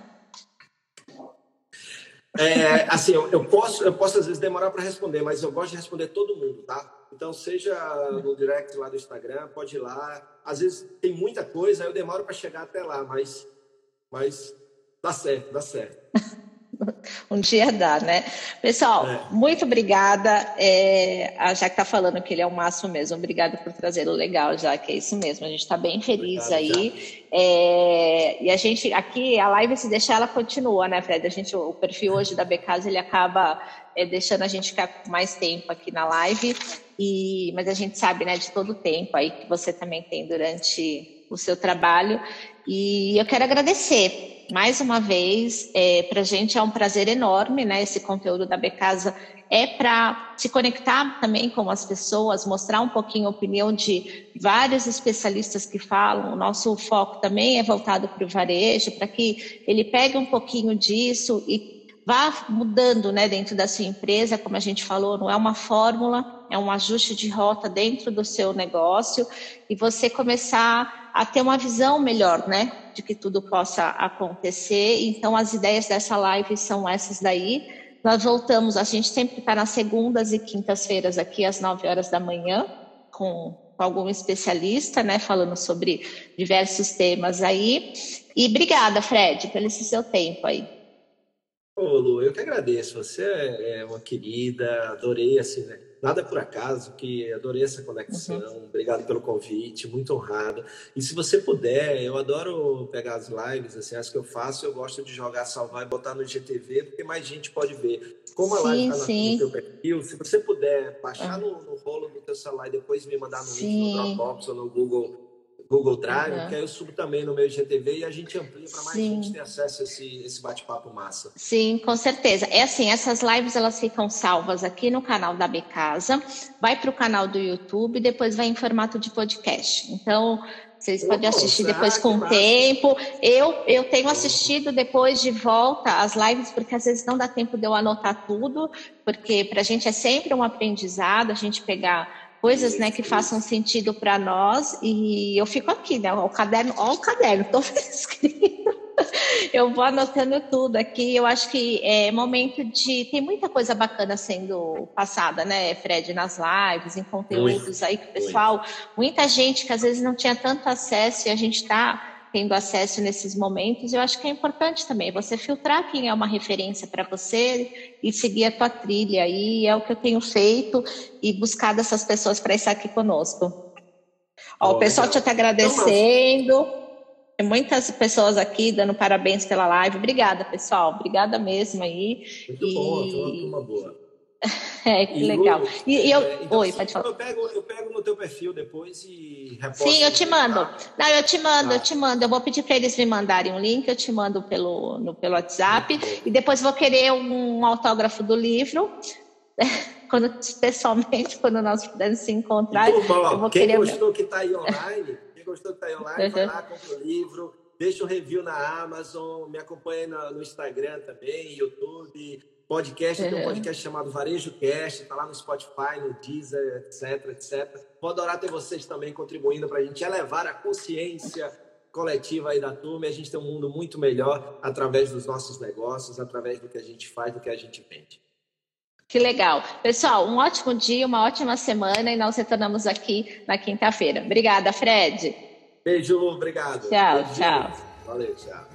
É, assim, eu, eu, posso, eu posso às vezes demorar para responder, mas eu gosto de responder todo mundo, tá? Então, seja no direct lá do Instagram, pode ir lá. Às vezes tem muita coisa, eu demoro para chegar até lá, mas, mas dá certo, dá certo. [LAUGHS] [LAUGHS] um dia dá, né? Pessoal, é. muito obrigada. É, a Jaque está falando que ele é o máximo mesmo. Obrigada por trazê-lo legal, Jaque. É isso mesmo. A gente está bem feliz Obrigado, aí. É, e a gente aqui, a live, se deixar, ela continua, né, Fred? A gente, o perfil hoje da Becasa, ele acaba é, deixando a gente ficar mais tempo aqui na live. E, mas a gente sabe, né, de todo o tempo aí que você também tem durante o seu trabalho. E eu quero agradecer mais uma vez, é, para a gente é um prazer enorme, né? Esse conteúdo da Becasa é para se conectar também com as pessoas, mostrar um pouquinho a opinião de vários especialistas que falam. O nosso foco também é voltado para o varejo, para que ele pegue um pouquinho disso e vá mudando né, dentro da sua empresa, como a gente falou, não é uma fórmula, é um ajuste de rota dentro do seu negócio e você começar a ter uma visão melhor, né, de que tudo possa acontecer. Então, as ideias dessa live são essas daí. Nós voltamos, a gente sempre está nas segundas e quintas-feiras aqui às 9 horas da manhã, com algum especialista, né, falando sobre diversos temas aí. E obrigada, Fred, pelo esse seu tempo aí. Ô, Lu, eu que agradeço. Você é, é uma querida, adorei assim, né? Nada por acaso, que adorei essa conexão. Uhum. Obrigado pelo convite, muito honrado. E se você puder, eu adoro pegar as lives, assim, as que eu faço, eu gosto de jogar, salvar e botar no GTV, porque mais gente pode ver. Como a live está no teu perfil, se você puder baixar uhum. no, no, rolo do teu celular e depois me mandar no link no Dropbox ou no Google Google Drive, uhum. que aí eu subo também no meu IGTV e a gente amplia para mais Sim. gente ter acesso a esse, esse bate-papo massa. Sim, com certeza. É assim, essas lives elas ficam salvas aqui no canal da Becasa, vai para o canal do YouTube e depois vai em formato de podcast. Então, vocês podem assistir depois com o tempo. Eu, eu tenho assistido depois de volta as lives, porque às vezes não dá tempo de eu anotar tudo, porque para a gente é sempre um aprendizado, a gente pegar coisas né, que façam sentido para nós e eu fico aqui, né? O caderno, ó, o caderno, [LAUGHS] estou escrito. Eu vou anotando tudo aqui. Eu acho que é momento de. Tem muita coisa bacana sendo passada, né, Fred, nas lives, em conteúdos aí que o pessoal, muita gente que às vezes não tinha tanto acesso e a gente está tendo acesso nesses momentos, eu acho que é importante também você filtrar quem é uma referência para você e seguir a tua trilha. E é o que eu tenho feito e buscado essas pessoas para estar aqui conosco. Ó, o pessoal te está agradecendo. Tem muitas pessoas aqui dando parabéns pela live. Obrigada, pessoal. Obrigada mesmo aí. Muito e... bom, uma boa. [LAUGHS] É, que e legal. e, e eu... É, então, Oi, assim, pode falar. Eu pego, eu pego no teu perfil depois e Sim, eu te mando. Não, eu te mando, eu te mando. Eu vou pedir para eles me mandarem um link, eu te mando pelo, no, pelo WhatsApp. E depois vou querer um autógrafo do livro. [LAUGHS] Quando, pessoalmente, quando nós pudermos se encontrar. Então, eu vou quem querer... gostou que está aí online, quem gostou que está aí online, uhum. vai lá, compra o livro, deixa o um review na Amazon, me acompanha no, no Instagram também, YouTube podcast, tem um podcast chamado Varejo Cast, está lá no Spotify, no Deezer, etc, etc. Vou adorar ter vocês também contribuindo para a gente elevar a consciência coletiva aí da turma e a gente ter um mundo muito melhor através dos nossos negócios, através do que a gente faz, do que a gente vende. Que legal. Pessoal, um ótimo dia, uma ótima semana e nós retornamos aqui na quinta-feira. Obrigada, Fred. Beijo, obrigado. Tchau, Beijo. tchau. Valeu, tchau.